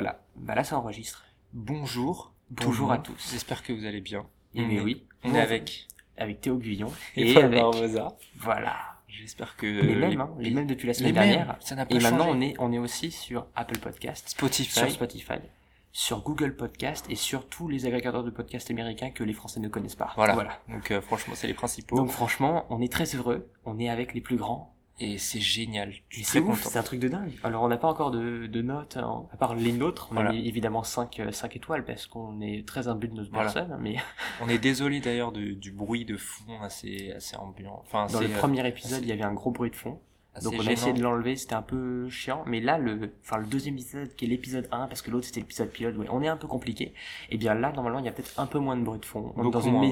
Voilà, bah là ça enregistre. Bonjour. Bonjour à tous. J'espère que vous allez bien. Et On mais est- oui, On est avec. avec Théo Guyon Et et, avec Barbosa. voilà J'espère que. les mêmes, hein, les mêmes depuis la semaine les mêmes. dernière. Ça n'a pas Et maintenant on est on est aussi sur Apple Podcast, Spotify. sur Spotify, sur Google Podcast et sur tous les agrégateurs de podcasts américains que les Français ne connaissent pas. Voilà. Donc euh, franchement, c'est les principaux. Donc franchement, on est très heureux. On est avec les plus grands. Et c'est génial. C'est ouf, c'est un truc de dingue. Alors on n'a pas encore de, de notes, hein, à part les nôtres. On Voilà. a mis évidemment 5, étoiles parce qu'on est très imbu de notre Voilà. personne. Mais On est désolé d'ailleurs du bruit de fond assez, assez ambiant. Enfin, dans le euh, premier épisode, assez- il y avait un gros bruit de fond. Donc on a essayé de l'enlever, c'était un peu chiant. Mais là, le, enfin, le deuxième épisode, qui est l'épisode 1, parce que l'autre c'était l'épisode pilote, ouais, on est un peu compliqué. Et bien là, normalement, il y a peut-être un peu moins de bruit de fond. On est Beaucoup dans une moins, ouais.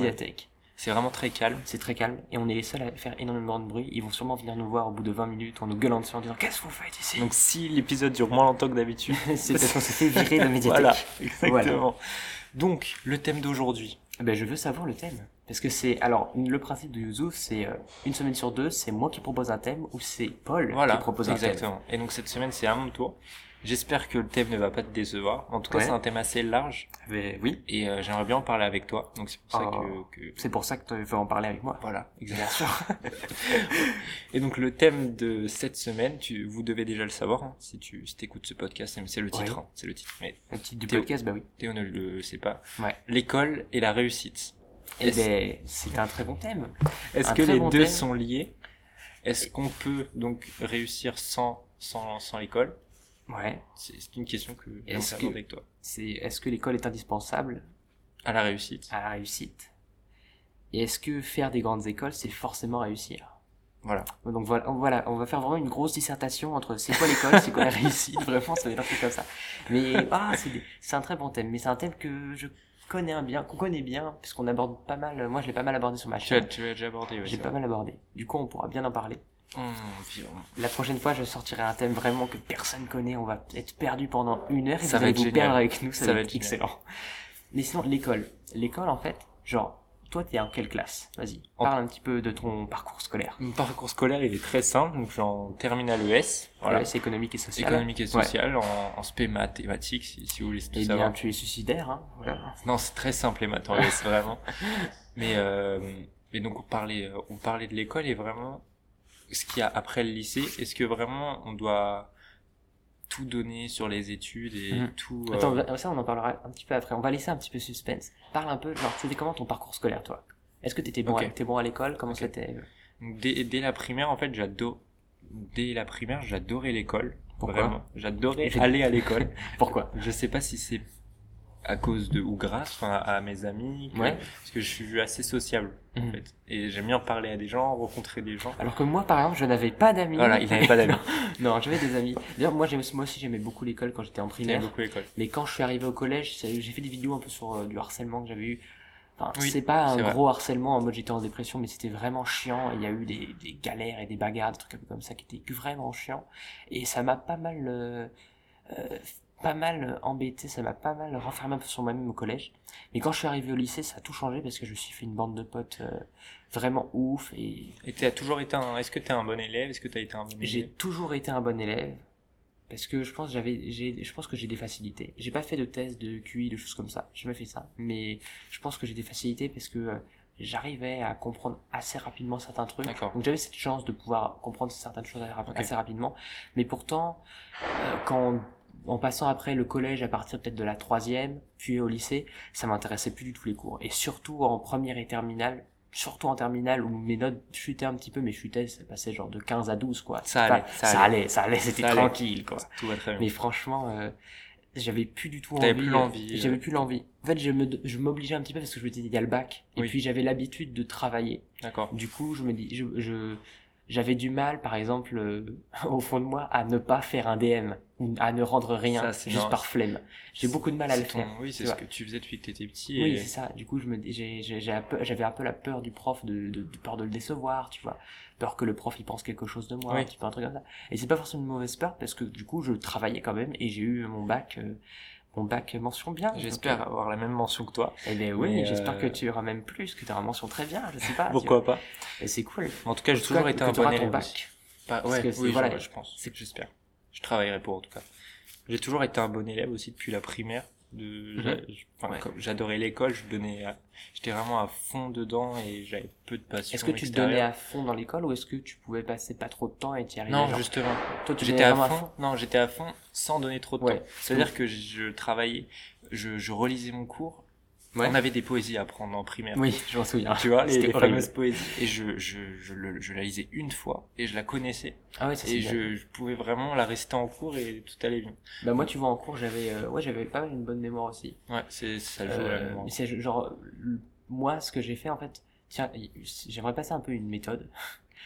C'est vraiment très calme. C'est très calme. Et on est les seuls à faire énormément de bruit. Ils vont sûrement venir nous voir au bout de 20 minutes en nous gueulant dessus en disant Qu'est-ce que vous faites ici? Donc si l'épisode dure moins longtemps que d'habitude. C'est parce qu'on s'est fait virer de la médiathèque. voilà, exactement. Donc, le thème d'aujourd'hui. Ben, je veux savoir le thème. Parce que c'est. Alors, le principe de Yuzu, c'est euh, une semaine sur deux, c'est moi qui propose un thème ou c'est Paul Voilà, qui propose un thème? exactement. Et donc cette semaine, c'est à mon tour. J'espère que le thème ne va pas te décevoir. En tout cas, Ouais. c'est un thème assez large oui, et euh, j'aimerais bien en parler avec toi. Donc c'est pour ça Oh. que, que- pour ça que tu veux en parler avec moi. voilà, exactement. Et donc le thème de cette semaine, tu, vous devez déjà le savoir hein, si tu si écoutes ce podcast, mais c'est le titre, Ouais. hein, c'est le titre. Mais Le titre du Théo. podcast, bah oui. Théo ne le sait pas. Ouais. L'école et la réussite. Est-ce- ben, c'est un très bon thème. Est-ce que les bon deux thème. sont liés? Est-ce qu'on peut donc réussir sans sans sans l'école? Ouais. C'est une question que Est-ce que- avec toi. C'est est-ce que l'école est indispensable À la réussite. à la réussite? Et est-ce que faire des grandes écoles, c'est forcément réussir? Voilà. Donc voilà, on- voilà, on va faire vraiment une grosse dissertation entre c'est quoi l'école, c'est quoi la réussite, vraiment, ça va être un truc comme ça. Mais ah, c'est un très bon thème, mais c'est un thème que je connais un bien, qu'on connaît bien, puisqu'on aborde pas mal, moi je l'ai pas mal abordé sur ma chaîne. tu l'as déjà abordé, J'ai pas mal abordé. Du coup, on pourra bien en parler. La prochaine fois, je sortirai un thème vraiment que personne connaît. On va être perdu pendant une heure et Ça vous va allez être vous génial. perdre avec nous. Ça, Ça va être, excellent. Mais sinon, l'école. L'école, en fait, genre, toi, t'es en quelle classe? Vas-y, parle un petit peu de ton parcours scolaire. Mon parcours scolaire, il est très simple. Donc, je suis en terminale ES. Voilà. C'est économique et social. Économique et Ouais. social, en, en spé mathématiques, si, si vous voulez tout Eh bien, savoir. tu es suicidaire, hein. Voilà. Non, c'est très simple les maths en ES, vraiment. Mais, euh, mais donc, on parlait, on parlait de l'école et vraiment, ce qu'il y a après le lycée, est-ce que vraiment on doit tout donner sur les études et Mhm. tout. euh, Attends, va- ça, on en parlera un petit peu après. On va laisser un petit peu suspense. Parle un peu, genre, c'était comment ton parcours scolaire, toi? Est-ce que t'étais bon, à, t'es bon à l'école? Comment Ok. c'était donc, dès, dès la primaire, en fait, j'adore. Dès la primaire, j'adorais l'école. Pourquoi? Vraiment. J'adorais aller à l'école. Pourquoi? Je sais pas si c'est à cause de ou grâce enfin, à mes amis, que- Ouais. parce que je suis assez sociable en Mhm. fait, et j'aime bien parler à des gens, rencontrer des gens. Alors que moi, par exemple, je n'avais pas d'amis. Voilà, il n'avait pas d'amis. non, j'avais des amis. D'ailleurs, moi, moi aussi, j'aimais beaucoup l'école quand j'étais en primaire. beaucoup l'école. Mais quand je suis arrivé au collège, j'ai fait des vidéos un peu sur euh, du harcèlement que j'avais eu. Enfin, Oui, c'est pas un vrai. gros harcèlement en mode j'étais en dépression, mais c'était vraiment chiant. Il y a eu des, des galères et des bagarres, des trucs un peu comme ça qui étaient vraiment chiants. Et ça m'a pas mal, euh, euh, pas mal embêté, ça m'a pas mal renfermé un peu sur moi-même au collège. Mais quand je suis arrivé au lycée, ça a tout changé parce que je me suis fait une bande de potes euh, vraiment ouf et Et tu as toujours été un. Est-ce que tu es un bon élève? Est-ce que tu as été un bon j'ai élève? toujours été un bon élève parce que je pense que j'avais j'ai je pense que j'ai des facilités. J'ai pas fait de test de QI de choses comme ça. J'ai jamais fait ça, mais je pense que j'ai des facilités parce que euh, j'arrivais à comprendre assez rapidement certains trucs. Donc j'avais cette chance de pouvoir comprendre certaines choses assez rapidement, mais pourtant euh, quand en passant après le collège à partir peut-être de la troisième, puis au lycée, ça m'intéressait plus du tout les cours. Et surtout en première et terminale, surtout en terminale où mes notes chutaient un petit peu, mais chutaient, ça passait genre de 15 à 12 quoi. Ça Enfin, allait, ça ça allait. allait, ça allait, c'était tranquille quoi. Tout va très bien. Mais franchement, euh, j'avais plus du tout envie. plus euh, l'envie, J'avais euh. plus l'envie. En fait, je me, je m'obligeais un petit peu parce que je me disais, il y a le bac. Et Oui. puis j'avais l'habitude de travailler. D'accord. Du coup, je me dis, je, je, j'avais du mal, par exemple, euh, au fond de moi, à ne pas faire un DM, à ne rendre rien, Ça, juste non, par flemme. J'ai beaucoup de mal à le ton- faire. Oui, c'est ce vois. que tu faisais depuis que tu étais petit. Oui, c'est ça. Du coup, je me, j'avais un peu la peur du prof, de, de, de peur de le décevoir, tu vois. Peur que le prof, il pense quelque chose de moi, Oui. un petit peu un truc comme ça. Et c'est pas forcément une mauvaise peur, parce que du coup, je travaillais quand même, et j'ai eu mon bac, euh, mon bac mention bien. J'espère Donc, avoir la même mention que toi. euh, Eh ben oui, Mais, j'espère euh, que tu auras même plus, que tu auras mention très bien, je sais pas. Pourquoi pas. Et c'est cool. En tout cas, j'ai toujours été un bon ton élève. bac. Pas- Parce ouais, oui, voilà. je pense. C'est que j'espère. Je travaillerai pour en tout cas. J'ai toujours été un bon élève aussi depuis la primaire. De, Mhm. Ouais. j'adorais l'école, je donnais, à- j'étais vraiment à fond dedans et j'avais peu de passion. Est-ce que tu te donnais à fond dans l'école ou est-ce que tu pouvais passer pas trop de temps et t'y arrivais Non, genre- justement. Toi, tu J'étais à fond. Non, j'étais à fond sans donner trop de Ouais. temps. C'est-à-dire que je travaillais, je, je relisais mon cours. Ouais. On avait des poésies à apprendre en primaire. Oui, je m'en souviens. Tu vois, les, fameuses poésies. Et je, je, je, le- je la lisais une fois et je la connaissais. Ah ouais, ça Et je, je pouvais vraiment la réciter en cours et tout allait bien. Bah moi, tu vois, en cours, j'avais, euh, ouais, j'avais pas mal une bonne mémoire aussi. Ouais, c'est, ça joue la Euh, mémoire. mais c'est genre, moi, ce que j'ai fait en fait, tiens, j'aimerais passer un peu une méthode.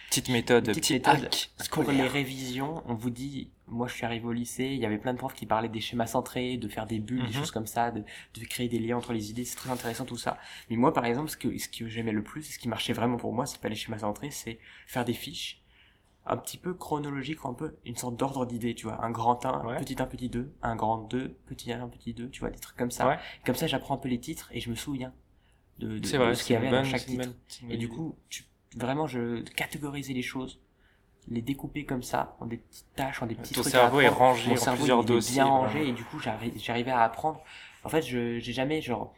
Petite méthode, Petite petit méthode hack Pour les révisions, on vous dit, moi je suis arrivé au lycée, il y avait plein de profs qui parlaient des schémas centrés, de faire des bulles, des Mhm. choses comme ça, de, de créer des liens entre les idées, c'est très intéressant tout ça. Mais moi par exemple, ce que, ce que j'aimais le plus, et ce qui marchait vraiment pour moi, c'est pas les schémas centrés, c'est faire des fiches un petit peu chronologiques, un peu une sorte d'ordre d'idées, tu vois, un grand 1, Ouais. petit 1, petit 2, un grand 2, petit 1, petit 2, tu vois, des trucs comme ça. Ouais. Comme ça, j'apprends un peu les titres et je me souviens de, ce qu'il y avait dans chaque titre. bonne- Et du coup, tu, vraiment, je catégorisais les choses, les découper comme ça, en des petites tâches, en des petits Ton trucs. cerveau à est rangé Mon en cerveau, plusieurs il était dossiers, bien rangé, et du coup, j'arri- j'arrivais à apprendre. En fait, je, j'ai jamais, genre,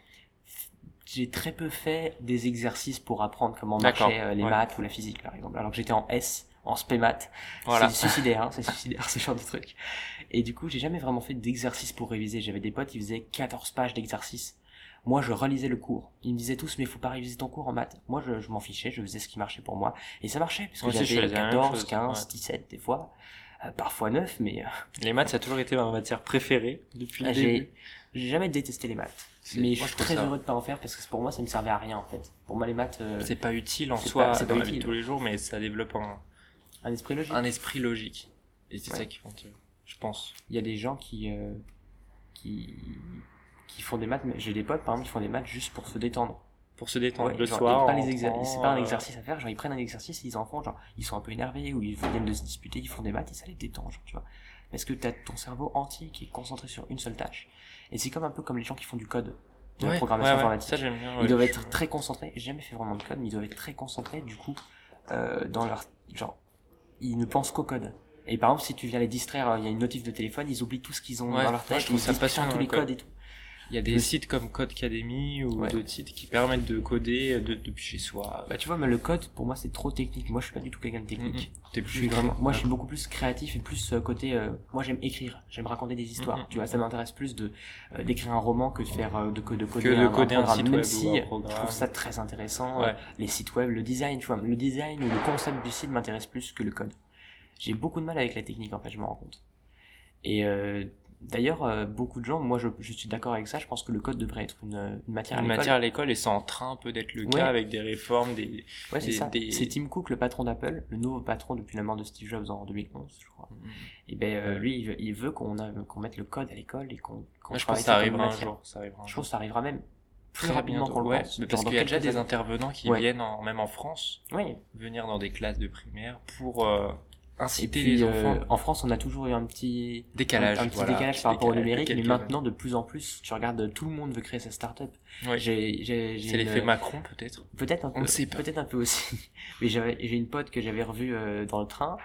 j'ai très peu fait des exercices pour apprendre comment marchaient euh, les ouais. maths ou la physique, par exemple. Alors que j'étais en S, en spé maths. Voilà. C'est suicidaire, hein, c'est suicidaire, ce genre de truc. Et du coup, j'ai jamais vraiment fait d'exercice pour réviser. J'avais des potes qui faisaient 14 pages d'exercices. Moi, je relisais le cours. Ils me disaient tous, mais faut pas réviser ton cours en maths. Moi, je, je m'en fichais, je faisais ce qui marchait pour moi. Et ça marchait, parce je j'avais faisais la même 14, chose, 15, ouais. 17 des fois. Euh, parfois 9, mais euh, Les maths, ça a toujours été ma matière préférée depuis le début. j'ai jamais détesté les maths. Mais moi, je suis très ça- heureux de pas en faire, parce que pour moi, ça me servait à rien, en fait. Pour moi, les maths, euh, C'est pas utile en soi c'est dans la vie de tous les jours, mais ça développe un, un esprit logique. un esprit logique. Et c'est Ouais. ça qui compte, je pense. il y a des gens qui euh, qui qui font des maths mais j'ai des potes par exemple qui font des maths juste pour se détendre Pour se détendre Ouais, le genre, soir. pas les c'est pas un euh, exercice à faire genre ils prennent un exercice et ils en font genre ils sont un peu énervés ou ils viennent de se disputer ils font des maths et ça les détend genre tu vois parce que t'as ton cerveau entier qui est concentré sur une seule tâche et c'est comme un peu comme les gens qui font du code de la programmation ouais, ouais, informatique Ça, bien. ils doivent être très concentrés. J'ai jamais fait vraiment de code, mais ils doivent être très concentrés. Du coup, euh, dans leur genre, ils ne pensent qu'au code. Et par exemple, si tu viens les distraire, euh, il y a une notif de téléphone, ils oublient tout ce qu'ils ont Ouais, dans leur tête. ils se ça tous le les code. codes et tout. Il y a des sites comme Codecademy ou Ouais. d'autres sites qui permettent de coder de- depuis chez soi. Bah, tu vois, mais le code, pour moi, c'est trop technique. Moi, je suis pas du tout quelqu'un de technique. T'es Je plus suis vraiment, moi, je suis beaucoup plus créatif et plus euh, côté. euh, moi, j'aime écrire. J'aime raconter des histoires. Mhm. Tu vois, ça m'intéresse plus de euh, d'écrire un roman que de faire euh, de, de coder que de un, coder un programme. site Même web si ou un je trouve ça très intéressant. Ouais. euh, les sites web, le design, tu vois, le design ou le concept du site m'intéresse plus que le code. J'ai beaucoup de mal avec la technique, en fait, je me rends compte. Et euh, d'ailleurs, euh, beaucoup de gens, moi, je, je suis d'accord avec ça. Je pense que le code devrait être une, une matière à Une l'école. matière à l'école et c'est en train un peu d'être le Ouais. cas avec des réformes, des. Ouais, c'est ça. des- C'est Tim Cook, le patron d'Apple, le nouveau patron depuis la mort de Steve Jobs en 2011, je crois. Mhm. Et ben euh, lui, il veut, il veut qu'on mette le code à l'école et qu'on qu'on Moi, je pense que ça arrivera un jour. Ça arrivera un Je pense que ça arrivera même plus Très rapidement qu'on le ouais, pense. parce qu'il y a déjà des années. intervenants qui Ouais. viennent en, même en France Oui. venir dans des classes de primaire pour euh, inciter puis, les euh, enfants. en France, on a toujours eu un petit Décalage, un, un petit voilà, décalage petit par rapport au de numérique, mais maintenant, de plus en plus, tu regardes, tout le monde veut créer sa start-up. Ouais. C'est l'effet Macron peut-être. Peut-être un On peu. ne sait pas. Peut-être un peu aussi. Mais j'ai une pote que j'avais revue euh, dans le train,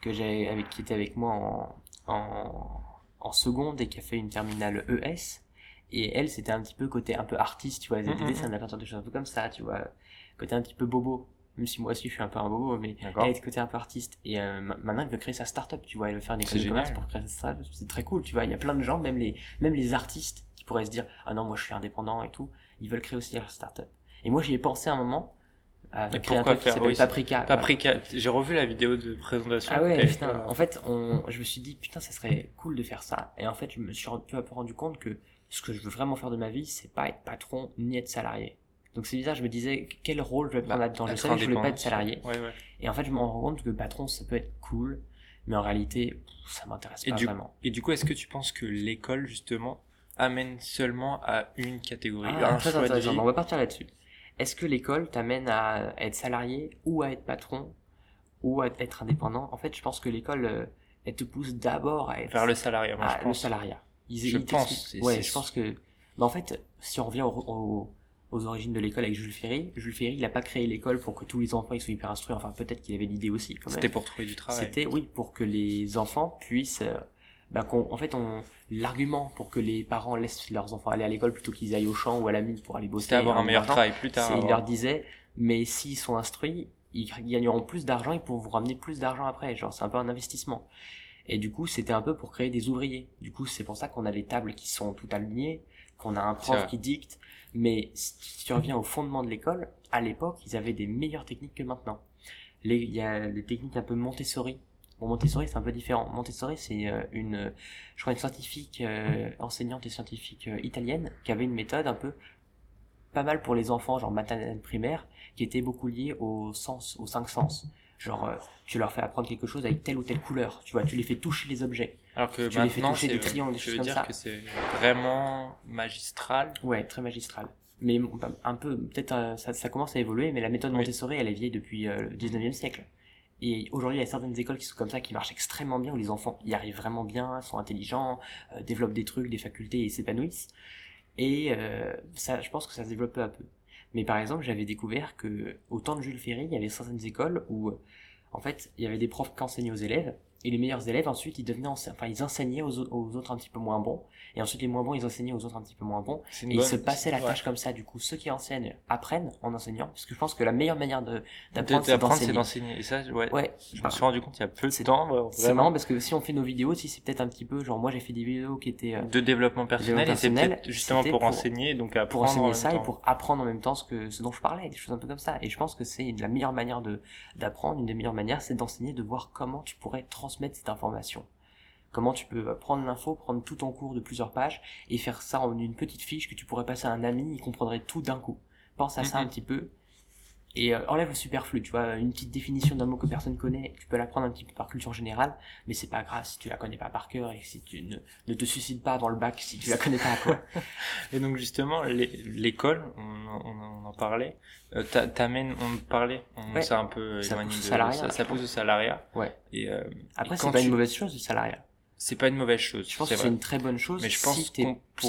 que j'ai, avec, qui était avec moi en, en, en seconde et qui a fait une terminale ES. Et elle, c'était un petit peu côté un peu artiste, tu vois. Elle faisait des mhm. dessins, de la peinture, des choses un peu comme ça, tu vois. Côté un petit peu bobo. Même si moi aussi je suis un peu un bobo, mais elle était côté un peu artiste. Et euh, ma- maintenant, elle veut créer sa start-up, tu vois. Elle veut faire une école de commerce pour créer sa start-up. C'est très cool, tu vois. Il y a plein de gens, même les, même les artistes, qui pourraient se dire, ah non, moi je suis indépendant et tout. Ils veulent créer aussi leur start-up. Et moi, j'y ai pensé un moment. Un pourquoi truc qui faire s'appelle Oui, Paprika. Paprika, j'ai revu la vidéo de présentation. Ah ouais, putain. En fait, on, je me suis dit, putain, ça serait cool de faire ça. Et en fait, je me suis peu à peu rendu compte que ce que je veux vraiment faire de ma vie, c'est pas être patron ni être salarié. Donc c'est bizarre, je me disais, quel rôle je vais prendre là-dedans? Je savais que je voulais pas être salarié. Ouais, ouais. Et en fait, je me rends compte que patron, ça peut être cool. Mais en réalité, ça m'intéresse pas du- vraiment. Et du coup, est-ce que tu penses que l'école, justement, amène seulement à une catégorie, Ah, un très intéressant. On va partir là-dessus. Est-ce que l'école t'amène à être salarié ou à être patron ou à être indépendant? En fait, je pense que l'école, euh, elle te pousse d'abord à être vers le salariat Moi, je Ah, le pense. salariat. Ils, Je ils pense, Ouais, je pense que. Mais en fait, si on revient au- au- aux origines de l'école avec Jules Ferry, Jules Ferry, il a pas créé l'école pour que tous les enfants ils soient hyper instruits. Enfin, peut-être qu'il avait l'idée aussi. C'était pour trouver du travail. C'était oui pour que les enfants puissent euh, bah, qu'on, en fait, on, l'argument pour que les parents laissent leurs enfants aller à l'école plutôt qu'ils aillent au champ ou à la mine pour aller bosser. C'était avoir un meilleur travail plus tard. il avoir- leur disait, mais s'ils sont instruits, ils gagneront plus d'argent, ils pourront vous ramener plus d'argent après. Genre, c'est un peu un investissement. Et du coup, c'était un peu pour créer des ouvriers. Du coup, c'est pour ça qu'on a les tables qui sont tout alignées, qu'on a un prof qui dicte. Mais si tu reviens au fondement de l'école, à l'époque, ils avaient des meilleures techniques que maintenant. Les- Il y a des techniques un peu Montessori. Bon, Montessori, c'est un peu différent. Montessori, c'est euh, une, je crois, une scientifique, euh, enseignante et scientifique euh, italienne, qui avait une méthode un peu pas mal pour les enfants, genre maternelle primaire, qui était beaucoup liée au sens, aux cinq sens. Genre, euh, tu leur fais apprendre quelque chose avec telle ou telle couleur. Tu vois, tu les fais toucher les objets. Alors que tu les fais maintenant, toucher c'est, des triangles, des je veux dire ça. que c'est vraiment magistral. Ouais, très magistral. Mais bon, un peu, peut-être, euh, ça, ça commence à évoluer, mais la méthode Oui. Montessori, elle est vieille depuis euh, le 19e siècle. Et aujourd'hui, il y a certaines écoles qui sont comme ça, qui marchent extrêmement bien, où les enfants y arrivent vraiment bien, sont intelligents, euh, développent des trucs, des facultés et s'épanouissent. Et euh, ça, je pense que ça se développe peu à peu. Mais par exemple, j'avais découvert que au temps de Jules Ferry, il y avait certaines écoles où, en fait, il y avait des profs qui enseignaient aux élèves, et les meilleurs élèves, ensuite, ils devenaient, enfin, ils enseignaient aux, au- aux autres un petit peu moins bons, et ensuite les moins bons, ils enseignaient aux autres un petit peu moins bons, et ils se passaient la ouais. tâche comme ça. Du coup, ceux qui enseignent apprennent en enseignant, parce que je pense que la meilleure manière de d'apprendre, c'est d'enseigner. Et ça, ouais. Ouais, Je me suis rendu compte il y a peu de temps, c'est marrant parce que si on fait nos vidéos, si c'est peut-être un petit peu, genre moi j'ai fait des vidéos qui étaient euh, de développement personnel, et personnel, peut-être justement pour, pour- enseigner, donc pour apprendre en enseigner ça et pour apprendre en même temps ce que ce dont je parlais, des choses un peu comme ça. Et je pense que c'est la meilleure manière de d'apprendre, une des meilleures manières, c'est d'enseigner, de voir comment tu pourrais transmettre cette information. Comment tu peux euh, prendre l'info, prendre tout ton cours de plusieurs pages et faire ça en une petite fiche que tu pourrais passer à un ami, il comprendrait tout d'un coup. Pense à ça un petit peu et euh, enlève le superflu, tu vois, une petite définition d'un mot que personne connaît, tu peux l'apprendre un petit peu par culture générale, mais c'est pas grave si tu la connais pas par cœur et si tu ne, ne te suicides pas dans le bac si tu la connais pas, quoi. Et donc justement, l'é- l'école, on, en- on, en- on en parlait, euh, t'a- t'amènes, on parlait, on Ouais. s'est un peu Ça éloigné de salariat, ça, je ça pense. pousse au salariat. Ouais. Et, euh, Après, c'est pas tu- une mauvaise chose, le salariat. C'est pas une mauvaise chose. Je pense que c'est une très bonne chose Mais je pense si, si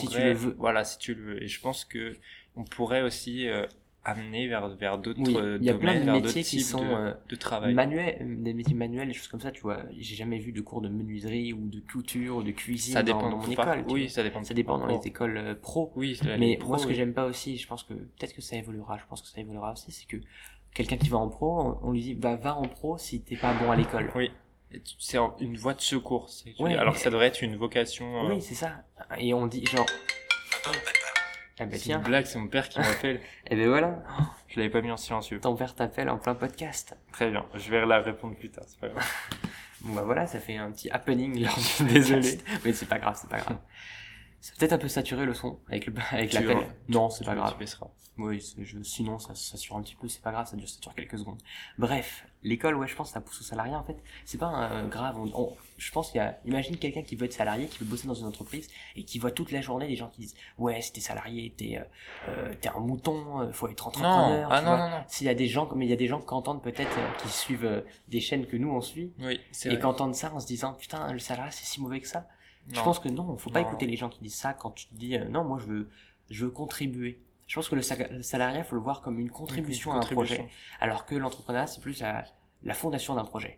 tu le veux. voilà, si tu le veux. Et je pense que on pourrait aussi euh, amener vers vers d'autres Oui, euh, il y a plein domaines, de vers métiers d'autres qui types sont de, euh, de travail. manuels, des métiers manuels, des choses comme ça, tu vois. J'ai jamais vu de cours de menuiserie ou de couture ou de cuisine ça dans, dépend dans mon école. Oui, ça dépend. Ça dépend dans les parcours. écoles euh, pro. Oui, c'est- Mais pros, moi, ce que oui. j'aime pas aussi, je pense que peut-être que ça évoluera, je pense que ça évoluera aussi, c'est que quelqu'un qui va en pro, on, lui dit, bah, va en pro si t'es pas bon à l'école. Oui. C'est une voie de secours. Ouais, alors mais- que ça devrait être une vocation. euh, Oui, c'est ça. Et on dit, genre, eh ben c'est une blague, c'est mon père qui m'appelle. eh ben voilà, Je l'avais pas mis en silencieux. ton père t'appelle en plein podcast. Très bien. Je vais la répondre plus tard. C'est pas grave. Bon bah voilà, ça fait un petit happening lors du Désolé. Mais c'est pas grave, c'est pas grave. C'est peut-être un peu saturé le son avec le avec vois, Non, c'est pas grave. Oui, c'est- je, sinon ça se sature un petit peu, c'est pas grave, ça dure, ça dure quelques secondes. Bref, l'école, ouais, je pense que ça pousse au salariat en fait. C'est pas euh, grave. on- on- je pense qu'il y a, imagine quelqu'un qui veut être salarié, qui veut bosser dans une entreprise et qui voit toute la journée des gens qui disent ouais, si t'es salarié, t'es euh, euh, t'es un mouton, euh, faut être entrepreneur. Non, ah non, non, non. S'il y a des gens, mais il y a des gens qui entendent peut-être, euh, qui suivent euh, des chaînes que nous on suit Oui, et qui entendent ça en se disant putain le salariat c'est si mauvais que ça. Je pense que non, faut pas Non. écouter les gens qui disent ça quand tu te dis euh, non, moi je veux, je veux contribuer. Je pense que le, sa- le salariat, faut le voir comme une contribution à un projet, alors que l'entrepreneuriat, c'est plus la, la fondation d'un projet.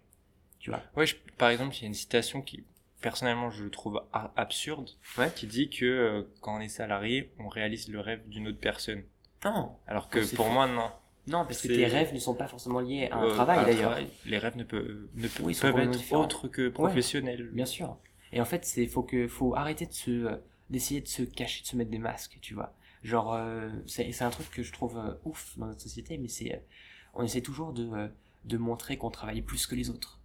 Tu vois Oui, je- par exemple, il y a une citation qui, personnellement, je trouve a- absurde, Ouais. qui dit que euh, quand on est salarié, on réalise le rêve d'une autre personne. Non, Alors que Oh, c'est pour moi, non. non, parce que tes rêves ne sont pas forcément liés à un Euh, travail d'ailleurs. Les rêves ne peuvent, ne Oui, être différents. autres que professionnels. Bien sûr. Et en fait, c'est faut que faut arrêter de se euh, d'essayer de se cacher, de se mettre des masques, tu vois. Genre, euh, c'est c'est un truc que je trouve euh, ouf dans notre société, mais c'est euh, on essaie toujours de de montrer qu'on travaille plus que les autres.